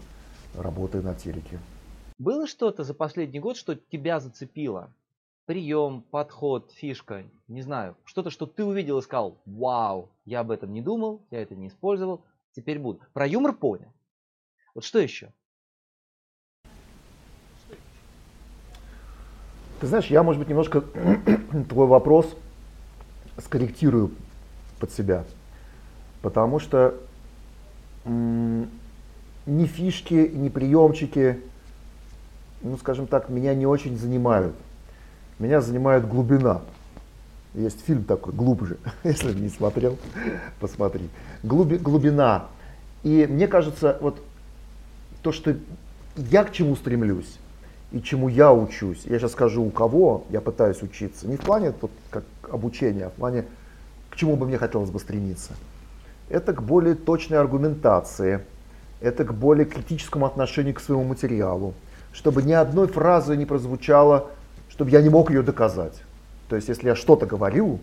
работы на телеке.
Было что-то за последний год, что тебя зацепило? Прием, подход, фишка, не знаю. Что-то, что ты увидел и сказал, вау, я об этом не думал, я это не использовал, теперь буду. Про юмор понял. Вот что еще?
Ты знаешь, я, может быть, немножко твой вопрос скорректирую под себя. Потому что ни фишки, ни приемчики, ну, скажем так, меня не очень занимают. Меня занимает глубина. Есть фильм такой, глубже, если не смотрел, посмотри. Глуби, глубина. И мне кажется, вот то, что я к чему стремлюсь и чему я учусь, я сейчас скажу, у кого я пытаюсь учиться, не в плане вот, как обучения, а в плане, к чему бы мне хотелось бы стремиться. Это к более точной аргументации, это к более критическому отношению к своему материалу, чтобы ни одной фразы не прозвучало, чтобы я не мог ее доказать. То есть, если я что-то говорю,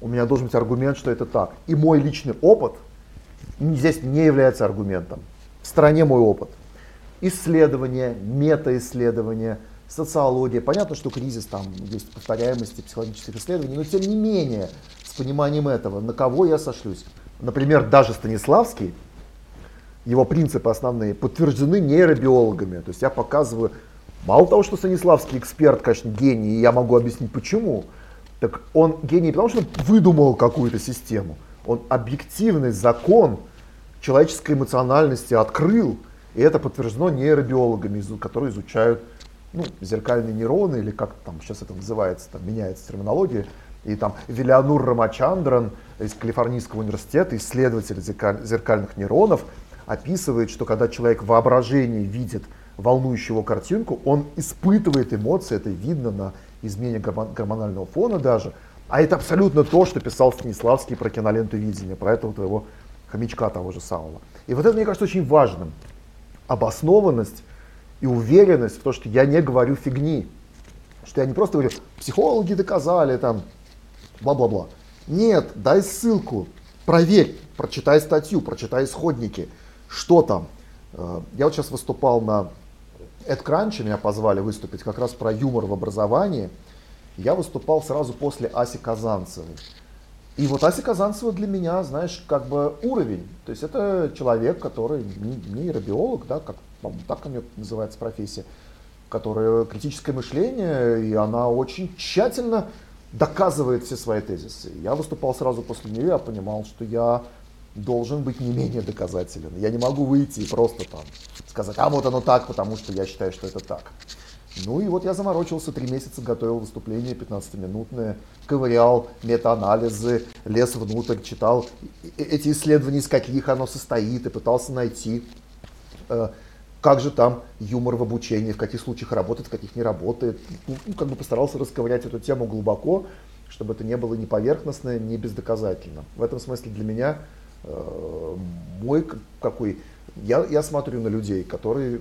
у меня должен быть аргумент, что это так. И мой личный опыт здесь не является аргументом. В стороне мой опыт исследования, метаисследования, социология. Понятно, что кризис, там есть повторяемости психологических исследований, но тем не менее, с пониманием этого, на кого я сошлюсь. Например, даже Станиславский, его принципы основные подтверждены нейробиологами. То есть я показываю, мало того, что Станиславский эксперт, конечно, гений, и я могу объяснить почему, так он гений потому, что выдумал какую-то систему. Он объективный закон человеческой эмоциональности открыл, и это подтверждено нейробиологами, которые изучают ну, зеркальные нейроны, или как там сейчас это называется, там меняется терминология. И там Вилианур Рамачандран из Калифорнийского университета, исследователь зеркальных нейронов, описывает, что когда человек в воображении видит волнующего картинку, он испытывает эмоции, это видно на изменении гормонального фона даже. А это абсолютно то, что писал Станиславский про киноленту видения, про этого твоего хомячка того же самого. И вот это, мне кажется, очень важным обоснованность и уверенность в том, что я не говорю фигни. Что я не просто говорю, психологи доказали, там, бла-бла-бла. Нет, дай ссылку, проверь, прочитай статью, прочитай исходники, что там. Э, я вот сейчас выступал на EdCrunch, меня позвали выступить как раз про юмор в образовании. Я выступал сразу после Аси Казанцевой. И вот Ася Казанцева для меня, знаешь, как бы уровень. То есть это человек, который нейробиолог, да, как так у нее называется профессия, которая критическое мышление, и она очень тщательно доказывает все свои тезисы. Я выступал сразу после нее, я понимал, что я должен быть не менее доказателен. Я не могу выйти и просто там сказать, а вот оно так, потому что я считаю, что это так. Ну и вот я заморочился, три месяца готовил выступление 15-минутное, ковырял метаанализы, лез внутрь, читал эти исследования, из каких оно состоит, и пытался найти, э, как же там юмор в обучении, в каких случаях работает, в каких не работает. Ну, ну, как бы постарался расковырять эту тему глубоко, чтобы это не было ни поверхностно, ни бездоказательно. В этом смысле для меня э, мой какой... Я, я смотрю на людей, которые,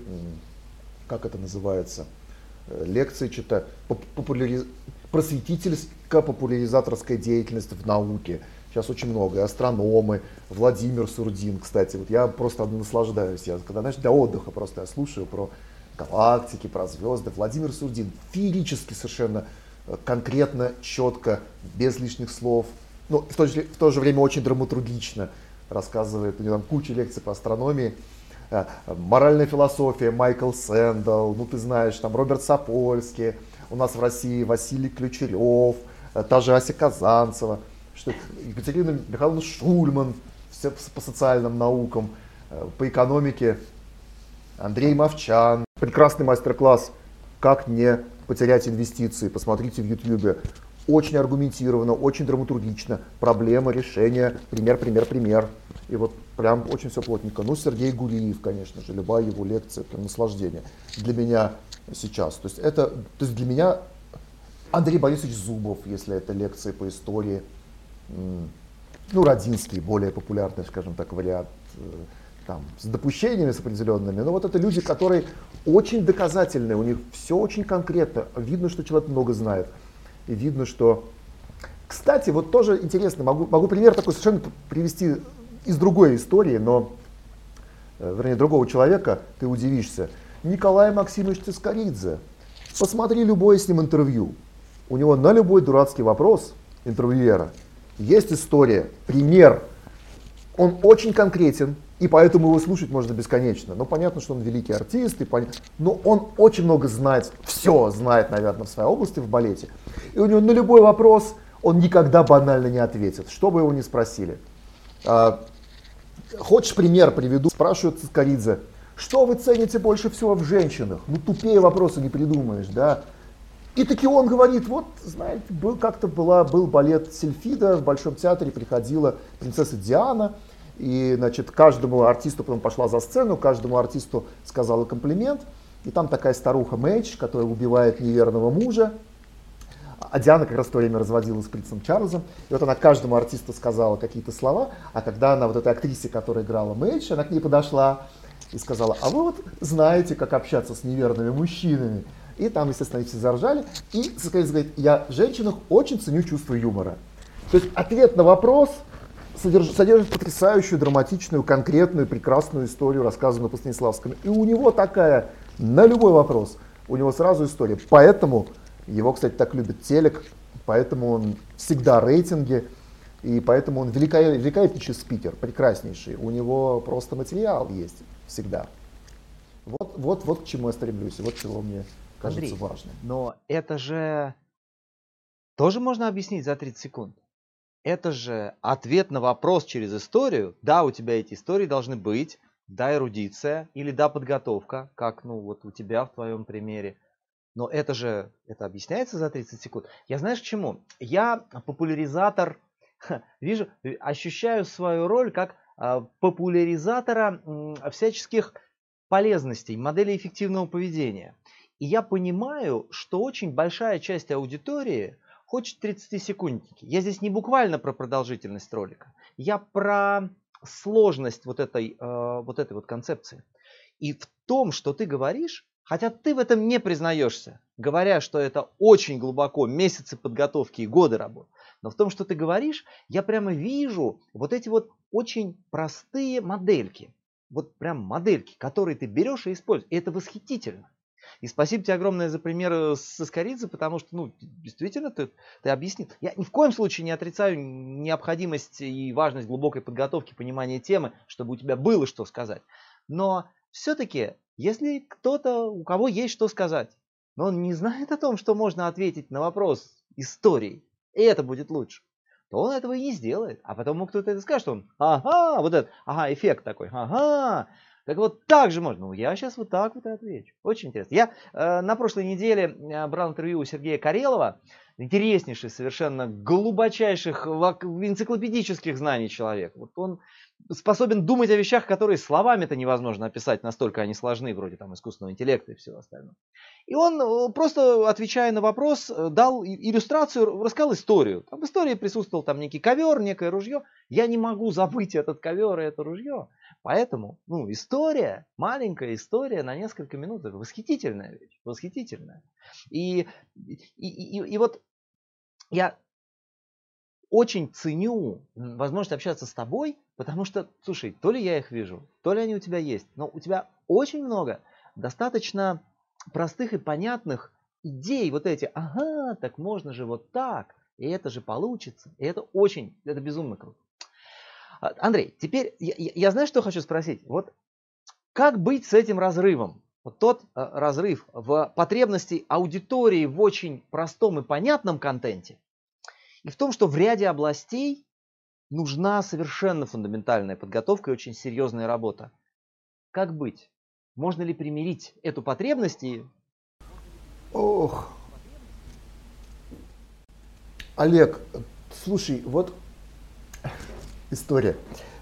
как это называется, лекции, что-то популяриз... просветительская популяризаторская деятельность в науке. Сейчас очень много. И астрономы, Владимир Сурдин, кстати. Вот я просто наслаждаюсь. Я, когда, знаешь, для отдыха просто я слушаю про галактики, про звезды. Владимир Сурдин феерически совершенно э, конкретно, четко, без лишних слов. Ну, в то же, в то же время очень драматургично рассказывает. У него там куча лекций по астрономии. Э, моральная философия, Майкл Сэндл, ну ты знаешь, там Роберт Сапольский, у нас в России Василий Ключерев, э, та же Ася Казанцева, что Екатерина Михайловна Шульман все по социальным наукам, э, по экономике Андрей Мовчан. Прекрасный мастер-класс «Как не потерять инвестиции». Посмотрите в YouTube. Очень аргументированно, очень драматургично. Проблема, решение, пример, пример, пример. И вот прям очень все плотненько. Ну, Сергей Гулиев, конечно же, любая его лекция, это наслаждение для меня сейчас. То есть это, то есть для меня Андрей Борисович Зубов, если это лекции по истории, ну, Родинский, более популярный, скажем так, вариант, э, там, с допущениями, с определенными. Но вот это люди, которые очень доказательные, у них все очень конкретно. Видно, что человек много знает. И видно, что Кстати, вот тоже интересно, могу, могу пример такой совершенно привести из другой истории, но, э, вернее, другого человека, ты удивишься. Николай Максимович Цискоридзе. Посмотри любое с ним интервью. У него на любой дурацкий вопрос интервьюера есть история, пример. Он очень конкретен, и поэтому его слушать можно бесконечно. Ну, понятно, что он великий артист, и пон... но он очень много знает, все знает, наверное, в своей области, в балете. И у него на любой вопрос он никогда банально не ответит, что бы его ни спросили. А, хочешь пример приведу? Спрашивают Цискоридзе, что вы цените больше всего в женщинах? Ну, тупее вопросы не придумаешь, да? И таки он говорит, вот, знаете, был как-то была, был балет Сельфида, в Большом театре приходила принцесса Диана, и, значит, каждому артисту потом пошла за сцену, каждому артисту сказала комплимент. И там такая старуха Мэйдж, которая убивает неверного мужа. А Диана как раз в то время разводилась с принцем Чарльзом. И вот она каждому артисту сказала какие-то слова. А когда она вот этой актрисе, которая играла Мэйдж, она к ней подошла и сказала, а вы вот знаете, как общаться с неверными мужчинами. И там, естественно, все заржали. И, сказать, я в женщинах очень ценю чувство юмора. То есть ответ на вопрос – содержит, содержит потрясающую, драматичную, конкретную, прекрасную историю, рассказанную по Станиславскому. И у него такая, на любой вопрос, у него сразу история. Поэтому его, кстати, так любит телек, поэтому он всегда рейтинги, и поэтому он великолеп, великолепнейший спикер, прекраснейший. У него просто материал есть всегда. Вот, вот, вот к чему я стремлюсь, и вот чего мне кажется
Андрей,
важным.
Но это же тоже можно объяснить за 30 секунд это же ответ на вопрос через историю. Да, у тебя эти истории должны быть, да, эрудиция или да, подготовка, как ну вот у тебя в твоем примере. Но это же, это объясняется за 30 секунд. Я знаешь чему? Я популяризатор, вижу, ощущаю свою роль как а, популяризатора всяческих полезностей, моделей эффективного поведения. И я понимаю, что очень большая часть аудитории – хочет 30-секундники. Я здесь не буквально про продолжительность ролика, я про сложность вот этой, э, вот этой вот концепции. И в том, что ты говоришь, хотя ты в этом не признаешься, говоря, что это очень глубоко, месяцы подготовки и годы работы, но в том, что ты говоришь, я прямо вижу вот эти вот очень простые модельки. Вот прям модельки, которые ты берешь и используешь. И это восхитительно. И спасибо тебе огромное за пример э, с Искоридзе, потому что, ну, действительно, ты, ты объяснил. Я ни в коем случае не отрицаю необходимость и важность глубокой подготовки, понимания темы, чтобы у тебя было что сказать. Но все-таки, если кто-то, у кого есть что сказать, но он не знает о том, что можно ответить на вопрос истории, и это будет лучше, то он этого и не сделает. А потом кто-то это скажет, он, ага, вот этот, ага, эффект такой, ага, так вот так же можно. Ну, я сейчас вот так вот и отвечу. Очень интересно. Я э, на прошлой неделе э, брал интервью у Сергея Карелова, интереснейший, совершенно глубочайших, энциклопедических знаний человек. Вот он способен думать о вещах, которые словами-то невозможно описать, настолько они сложны, вроде там искусственного интеллекта и всего остального. И он, э, просто отвечая на вопрос, э, дал иллюстрацию, рассказал историю. Там в истории присутствовал там некий ковер, некое ружье. Я не могу забыть этот ковер и это ружье. Поэтому, ну, история, маленькая история на несколько минут, это восхитительная вещь, восхитительная. И, и, и, и вот я очень ценю возможность общаться с тобой, потому что, слушай, то ли я их вижу, то ли они у тебя есть, но у тебя очень много достаточно простых и понятных идей, вот эти, ага, так можно же вот так, и это же получится, и это очень, это безумно круто. А, Андрей, теперь я, я знаю, что хочу спросить. Вот как быть с этим разрывом? Вот тот э, разрыв в потребности аудитории в очень простом и понятном контенте и в том, что в ряде областей нужна совершенно фундаментальная подготовка и очень серьезная работа. Как быть? Можно ли примирить эту потребность и...
Ох. Олег, слушай, вот история.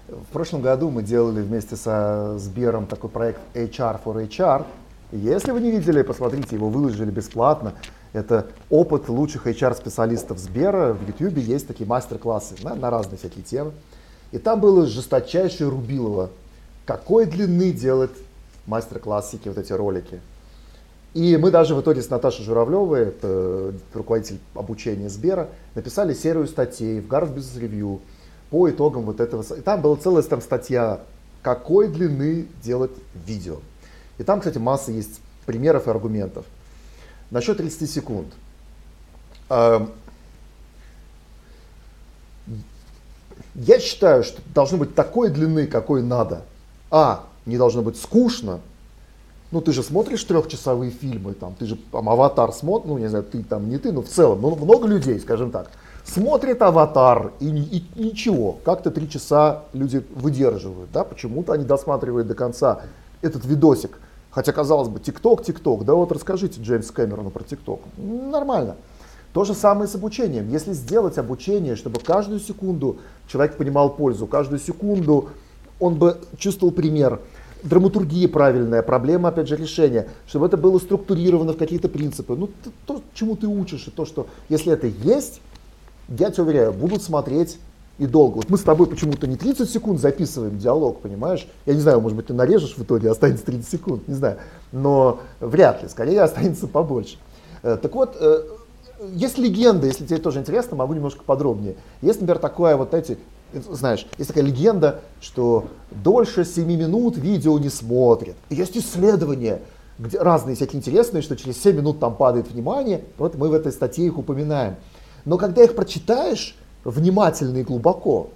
В прошлом году мы делали вместе со Сбером такой проект HR for HR. Если вы не видели, посмотрите, его выложили бесплатно. Это опыт лучших HR-специалистов Сбера. В YouTube есть такие мастер-классы на, на разные всякие темы. И там было жесточайшее рубилово. Какой длины делать мастер-классики, вот эти ролики. И мы даже в итоге с Наташей Журавлевой, это руководитель обучения Сбера, написали серию статей в Гарвард Business Review по итогам вот этого. И там была целая там статья, какой длины делать видео. И там, кстати, масса есть примеров и аргументов. Насчет 30 секунд. Эм, я считаю, что должно быть такой длины, какой надо. А, не должно быть скучно. Ну, ты же смотришь трехчасовые фильмы, там, ты же там, аватар смотришь, ну, не знаю, ты там, не ты, но в целом, ну, много людей, скажем так, смотрит аватар и, и, ничего, как-то три часа люди выдерживают, да, почему-то они досматривают до конца этот видосик. Хотя, казалось бы, ТикТок, ТикТок, да вот расскажите Джеймс Кэмерону про ТикТок. Нормально. То же самое с обучением. Если сделать обучение, чтобы каждую секунду человек понимал пользу, каждую секунду он бы чувствовал пример, драматургия правильная, проблема, опять же, решения, чтобы это было структурировано в какие-то принципы. Ну, то, чему ты учишь, и то, что если это есть, я тебе уверяю, будут смотреть и долго. Вот мы с тобой почему-то не 30 секунд записываем диалог, понимаешь? Я не знаю, может быть, ты нарежешь в итоге, останется 30 секунд, не знаю. Но вряд ли, скорее останется побольше. Э, так вот, э, есть легенда, если тебе тоже интересно, могу немножко подробнее. Есть, например, такое вот эти, знаешь, есть такая легенда, что дольше 7 минут видео не смотрят. Есть исследования, где разные всякие интересные, что через 7 минут там падает внимание. Вот мы в этой статье их упоминаем. Но когда их прочитаешь внимательно и глубоко,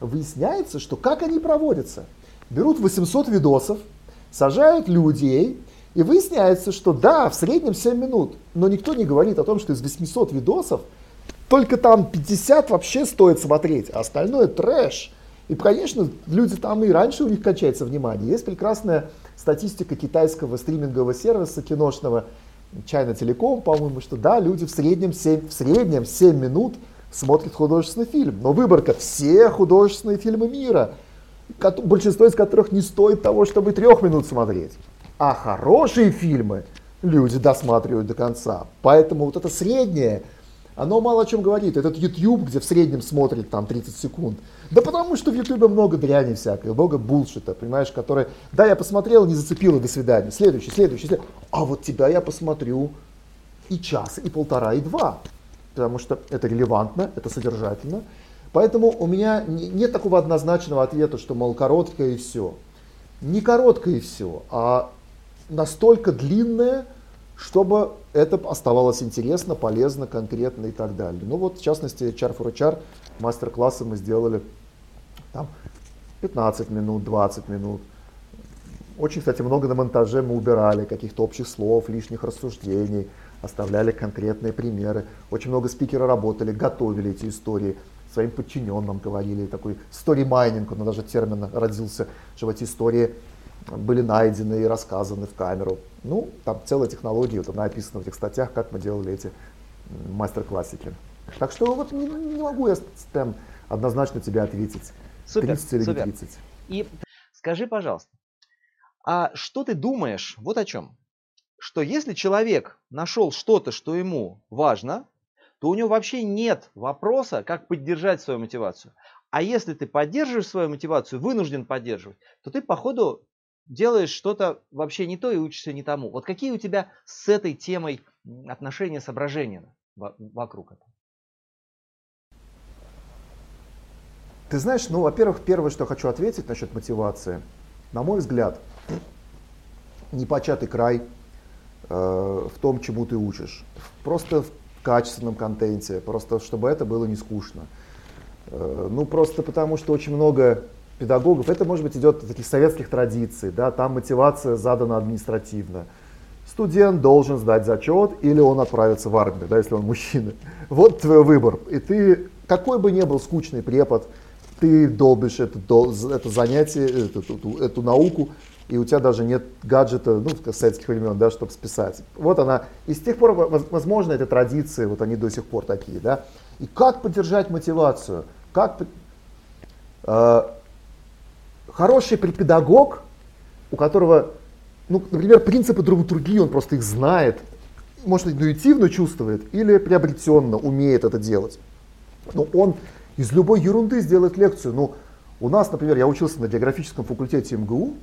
выясняется, что как они проводятся. Берут 800 видосов, сажают людей, и выясняется, что да, в среднем 7 минут, но никто не говорит о том, что из 800 видосов только там 50 вообще стоит смотреть, а остальное трэш. И, конечно, люди там и раньше у них качается внимание. Есть прекрасная статистика китайского стримингового сервиса киношного, China Telecom, по-моему, что да, люди в среднем 7, в среднем 7 минут смотрят художественный фильм. Но выборка все художественные фильмы мира, большинство из которых не стоит того, чтобы трех минут смотреть. А хорошие фильмы люди досматривают до конца. Поэтому вот это среднее, оно мало о чем говорит. Этот YouTube, где в среднем смотрит там 30 секунд. Да потому что в YouTube много дряни всякой, много булшита, понимаешь, который, да, я посмотрел, не зацепило, до свидания. Следующий, следующий, следующий. А вот тебя я посмотрю и час, и полтора, и два. Потому что это релевантно, это содержательно. Поэтому у меня нет такого однозначного ответа, что, мол, короткое и все. Не короткое и все, а настолько длинное, чтобы это оставалось интересно, полезно, конкретно и так далее. Ну вот, в частности, HR for HR, мастер-классы мы сделали там 15 минут, 20 минут. Очень, кстати, много на монтаже мы убирали каких-то общих слов, лишних рассуждений, оставляли конкретные примеры. Очень много спикеров работали, готовили эти истории, своим подчиненным говорили, такой story mining, он даже термин родился, что эти истории были найдены и рассказаны в камеру. Ну, там целая технология, вот она описана в этих статьях, как мы делали эти мастер-классики. Так что вот не, не могу я прям однозначно тебе ответить.
Супер, 30 или супер. 30. И скажи, пожалуйста, а что ты думаешь вот о чем? Что если человек нашел что-то, что ему важно, то у него вообще нет вопроса, как поддержать свою мотивацию. А если ты поддерживаешь свою мотивацию, вынужден поддерживать, то ты, походу, делаешь что-то вообще не то и учишься не тому. Вот какие у тебя с этой темой отношения, соображения вокруг этого?
Ты знаешь, ну, во-первых, первое, что хочу ответить насчет мотивации. На мой взгляд, непочатый край э, в том, чему ты учишь. Просто в качественном контенте, просто чтобы это было не скучно. Э, ну, просто потому, что очень много педагогов, это, может быть, идет таких советских традиций, да, там мотивация задана административно. Студент должен сдать зачет или он отправится в армию, да, если он мужчина. Вот твой выбор. И ты, какой бы ни был скучный препод, ты долбишь это, это занятие, эту, эту, эту науку, и у тебя даже нет гаджета, ну, советских времен, да, чтобы списать. Вот она. И с тех пор, возможно, это традиции, вот они до сих пор такие, да. И как поддержать мотивацию? Как, э, хороший педагог, у которого, ну, например, принципы драматургии, он просто их знает, может, интуитивно чувствует или приобретенно умеет это делать. Но он из любой ерунды сделает лекцию. Ну, у нас, например, я учился на географическом факультете МГУ,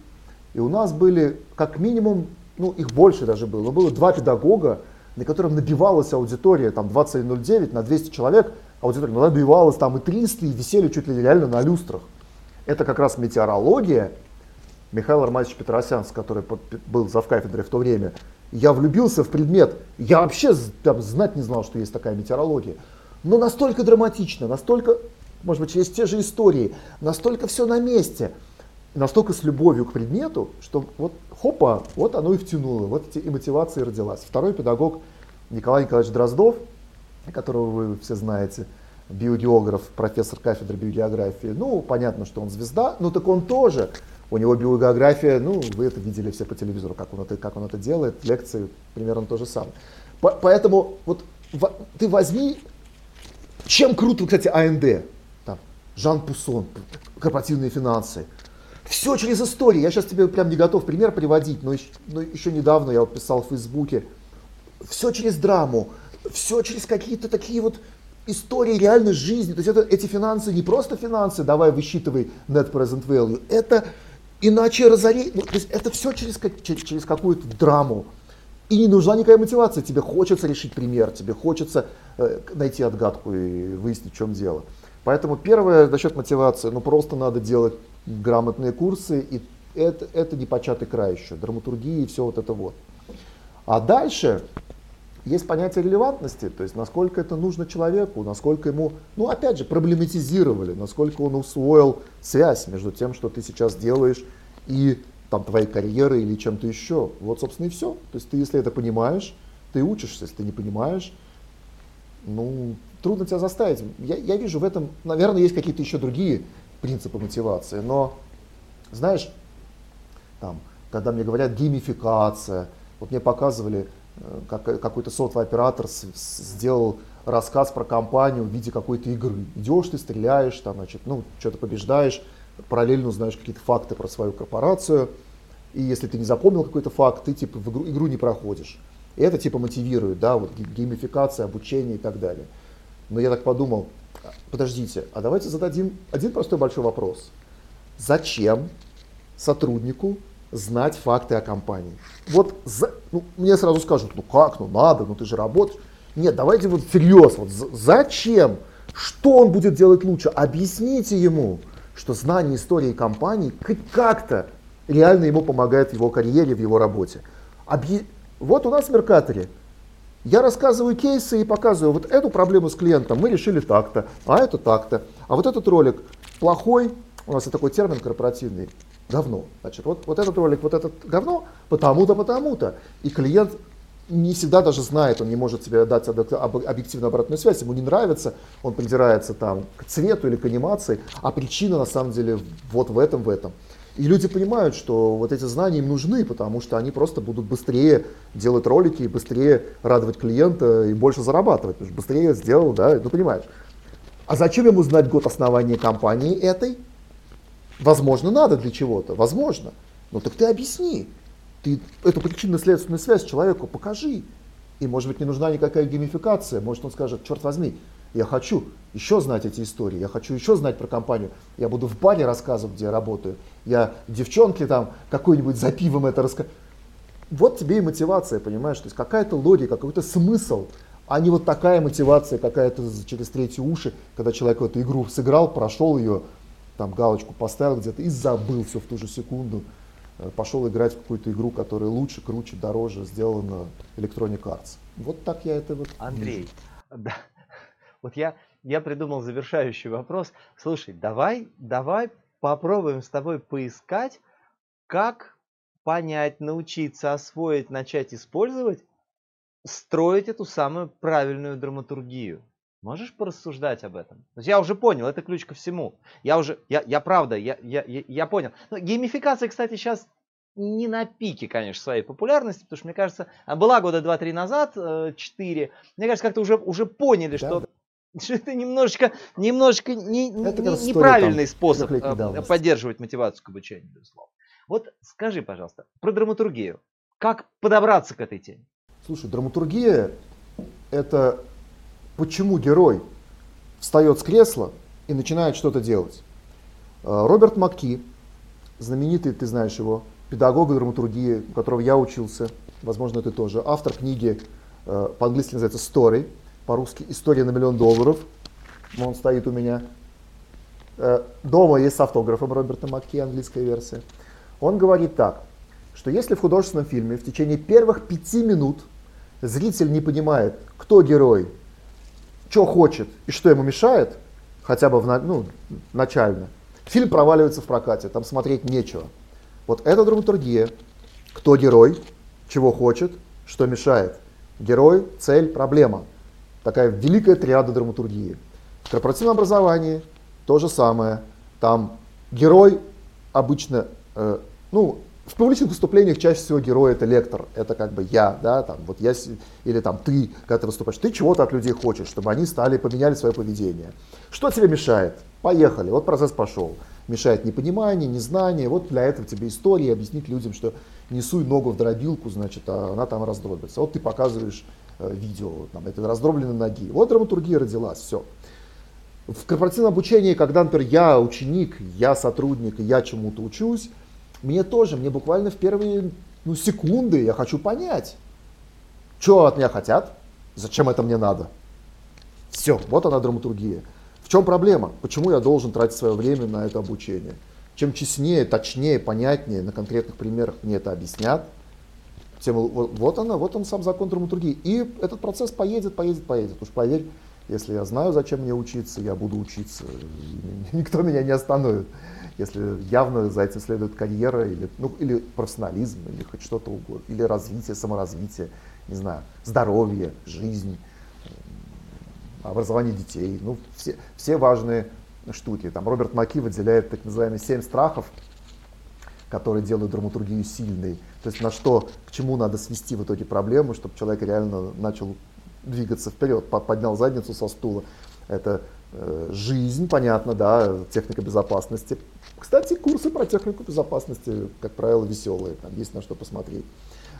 и у нас были как минимум ну их больше даже было, было два педагога, на котором набивалась аудитория, там 20.09 на 200 человек, аудитория ну, набивалась там и 300, и висели чуть ли реально на люстрах. Это как раз метеорология. Михаил Армадьевич Петросян, который был за кафедрой в то время, я влюбился в предмет, я вообще там, знать не знал, что есть такая метеорология. Но настолько драматично, настолько, может быть, через те же истории, настолько все на месте, настолько с любовью к предмету, что вот хопа, вот оно и втянуло, вот эти и мотивация родилась. Второй педагог Николай Николаевич Дроздов, которого вы все знаете, биогеограф, профессор кафедры биогеографии. Ну, понятно, что он звезда, но так он тоже. У него биогеография, ну, вы это видели все по телевизору, как он это, как он это делает, лекции примерно то же самое. По, поэтому вот в, ты возьми, чем круто, кстати, АНД, там, Жан Пуссон, корпоративные финансы, все через историю. Я сейчас тебе прям не готов пример приводить, но еще, но еще недавно я вот писал в Фейсбуке. Все через драму, все через какие-то такие вот истории реальной жизни. То есть это, эти финансы не просто финансы, давай высчитывай net present value. Это иначе разорение. Ну, то есть это все через, через, через какую-то драму. И не нужна никакая мотивация. Тебе хочется решить пример, тебе хочется э, найти отгадку и выяснить, в чем дело. Поэтому первое за счет мотивации, ну просто надо делать грамотные курсы, и это, это не початый край еще, драматургии и все вот это вот. А дальше есть понятие релевантности, то есть насколько это нужно человеку, насколько ему, ну опять же, проблематизировали, насколько он усвоил связь между тем, что ты сейчас делаешь, и там твоей карьеры или чем-то еще. Вот, собственно, и все. То есть ты, если это понимаешь, ты учишься, если ты не понимаешь, ну, трудно тебя заставить. Я, я вижу в этом, наверное, есть какие-то еще другие принципы мотивации. Но, знаешь, там, когда мне говорят геймификация, вот мне показывали, как какой-то сотовый оператор сделал рассказ про компанию в виде какой-то игры. Идешь ты, стреляешь, там, значит, ну, что-то побеждаешь, параллельно узнаешь какие-то факты про свою корпорацию. И если ты не запомнил какой-то факт, ты типа в игру, игру не проходишь. И это типа мотивирует, да, вот геймификация, обучение и так далее. Но я так подумал, подождите, а давайте зададим один простой большой вопрос. Зачем сотруднику знать факты о компании? Вот за, ну, мне сразу скажут, ну как, ну надо, ну ты же работаешь. Нет, давайте вот всерьез, вот зачем? Что он будет делать лучше? Объясните ему, что знание истории компании как-то реально ему помогает в его карьере, в его работе. Объ... Вот у нас в Меркаторе я рассказываю кейсы и показываю, вот эту проблему с клиентом мы решили так-то, а это так-то. А вот этот ролик плохой, у нас такой термин корпоративный, говно. Значит, вот, вот этот ролик, вот этот говно, потому-то, потому-то. И клиент не всегда даже знает, он не может себе дать объективную обратную связь, ему не нравится, он придирается там к цвету или к анимации, а причина на самом деле вот в этом, в этом. И люди понимают, что вот эти знания им нужны, потому что они просто будут быстрее делать ролики, быстрее радовать клиента и больше зарабатывать. Быстрее сделал, да, ну понимаешь. А зачем ему знать год основания компании этой? Возможно, надо для чего-то, возможно. Но так ты объясни. Ты эту причинно-следственную связь человеку покажи. И может быть не нужна никакая геймификация. Может он скажет, черт возьми, я хочу еще знать эти истории, я хочу еще знать про компанию. Я буду в баре рассказывать, где я работаю. Я девчонке там какой-нибудь за пивом это расскажу. Вот тебе и мотивация, понимаешь? То есть какая-то логика, какой-то смысл, а не вот такая мотивация какая-то через третьи уши, когда человек эту игру сыграл, прошел ее, там галочку поставил где-то и забыл все в ту же секунду. Э, пошел играть в какую-то игру, которая лучше, круче, дороже сделана Electronic Arts. Вот так я это вот
Андрей, вижу. да, вот я, я придумал завершающий вопрос. Слушай, давай, давай попробуем с тобой поискать, как понять, научиться, освоить, начать использовать, строить эту самую правильную драматургию. Можешь порассуждать об этом? То есть я уже понял, это ключ ко всему. Я уже, я, я правда, я, я, я, понял. Но геймификация, кстати, сейчас не на пике, конечно, своей популярности, потому что, мне кажется, была года 2-3 назад, 4. Э, мне кажется, как-то уже, уже поняли, да, что да что это немножечко, немножечко не, это не, неправильный там, способ э, поддерживать мотивацию к обучению, безусловно. Вот скажи, пожалуйста, про драматургию. Как подобраться к этой теме?
Слушай, драматургия – это почему герой встает с кресла и начинает что-то делать. Э, Роберт Макки, знаменитый, ты знаешь его, педагога драматургии, у которого я учился, возможно, ты тоже, автор книги, э, по-английски называется «Story», по-русски «История на миллион долларов». Он стоит у меня. Э, дома есть с автографом Роберта Макки, английская версия. Он говорит так, что если в художественном фильме в течение первых пяти минут зритель не понимает, кто герой, что хочет и что ему мешает, хотя бы в, ну, начально, фильм проваливается в прокате, там смотреть нечего. Вот это драматургия. Кто герой, чего хочет, что мешает. Герой, цель, проблема. Такая великая триада драматургии. В корпоративном образовании то же самое. Там герой обычно, э, ну, в публичных выступлениях чаще всего герой это лектор, это как бы я, да, там, вот я, или там ты, когда ты выступаешь, ты чего-то от людей хочешь, чтобы они стали, поменяли свое поведение. Что тебе мешает? Поехали, вот процесс пошел. Мешает непонимание, незнание, вот для этого тебе история, объяснить людям, что не суй ногу в дробилку, значит, а она там раздробится. Вот ты показываешь э, видео там, этой раздробленной ноги. Вот драматургия родилась, все. В корпоративном обучении, когда, например, я ученик, я сотрудник, я чему-то учусь, мне тоже, мне буквально в первые ну, секунды я хочу понять, что от меня хотят, зачем это мне надо. Все, вот она драматургия. В чем проблема? Почему я должен тратить свое время на это обучение? Чем честнее, точнее, понятнее на конкретных примерах мне это объяснят, тем вот, вот она, вот он сам закон драматургии. И этот процесс поедет, поедет, поедет. Уж поверь, если я знаю, зачем мне учиться, я буду учиться. Никто меня не остановит если явно за этим следует карьера или, ну, или профессионализм, или хоть что-то угодно, или развитие, саморазвитие, не знаю, здоровье, жизнь, образование детей, ну, все, все важные штуки. Там Роберт Маки выделяет так называемые семь страхов, которые делают драматургию сильной. То есть на что, к чему надо свести в итоге проблему, чтобы человек реально начал двигаться вперед, поднял задницу со стула. Это жизнь, понятно, да, техника безопасности, кстати, курсы про технику безопасности, как правило, веселые, там есть на что посмотреть.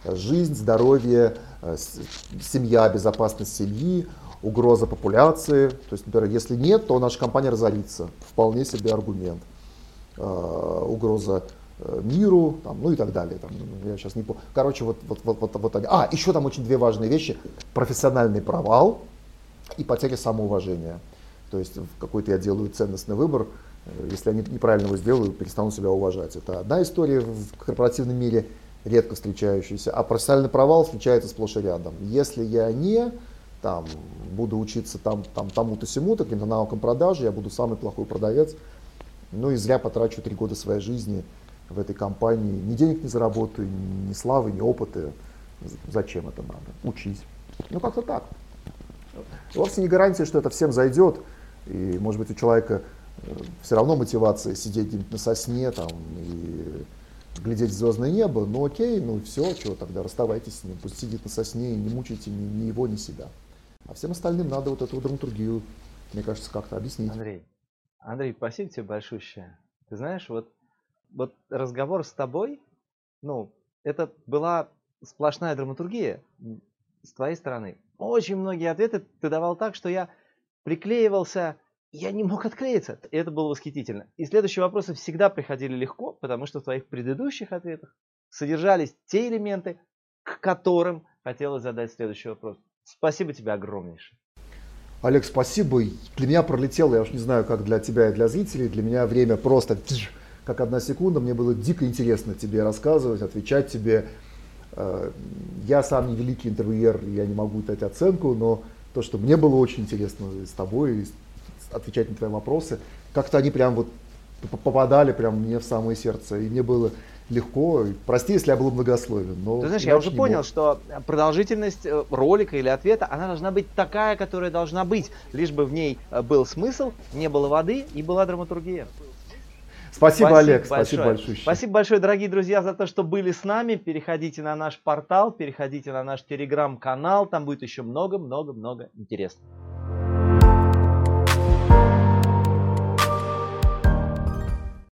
Жизнь, здоровье, э, семья, безопасность семьи, угроза популяции. То есть, например, если нет, то наша компания разорится. Вполне себе аргумент. Э, угроза э, миру, там, ну и так далее. Там, я сейчас не помню. Короче, вот, вот, вот, вот, вот они. А, еще там очень две важные вещи. Профессиональный провал и потеря самоуважения. То есть какой-то я делаю ценностный выбор, Э, если они неправильно его сделают, перестанут себя уважать. Это одна история в корпоративном мире, редко встречающаяся, а профессиональный провал встречается сплошь и рядом. Если я не там, буду учиться там, там, тому-то сему-то, каким-то навыкам продажи, я буду самый плохой продавец, ну и зря потрачу три года своей жизни в этой компании, ни денег не заработаю, ни славы, ни опыта. Зачем это надо? Учись. Ну как-то так. Вовсе не гарантия, что это всем зайдет, и может быть у человека все равно мотивация сидеть на сосне там, и глядеть в звездное небо, ну окей, ну все, чего тогда, расставайтесь с ним, пусть сидит на сосне и не мучайте ни, ни его, ни себя. А всем остальным надо вот эту драматургию, мне кажется, как-то объяснить.
Андрей, Андрей, спасибо тебе большое. Ты знаешь, вот, вот разговор с тобой, ну, это была сплошная драматургия с твоей стороны. Очень многие ответы ты давал так, что я приклеивался я не мог отклеиться. И это было восхитительно. И следующие вопросы всегда приходили легко, потому что в твоих предыдущих ответах содержались те элементы, к которым хотелось задать следующий вопрос. Спасибо тебе огромнейшее.
Олег, спасибо. Для меня пролетело, я уж не знаю, как для тебя и для зрителей, для меня время просто как одна секунда. Мне было дико интересно тебе рассказывать, отвечать тебе. Э, я сам не великий интервьюер, я не могу дать оценку, но то, что мне было очень интересно с тобой, отвечать на твои вопросы. Как-то они прям вот попадали прям мне в самое сердце. И мне было легко. Прости, если я был многословен. Но
Ты знаешь, я, уже понял, мог. что продолжительность э, ролика или ответа, она должна быть такая, которая должна быть. Лишь бы в ней э, был смысл, не было воды и была драматургия.
Спасибо, спасибо Олег, большое. спасибо большое.
Спасибо большое, дорогие друзья, за то, что были с нами. Переходите на наш портал, переходите на наш телеграм-канал, там будет еще много-много-много интересного.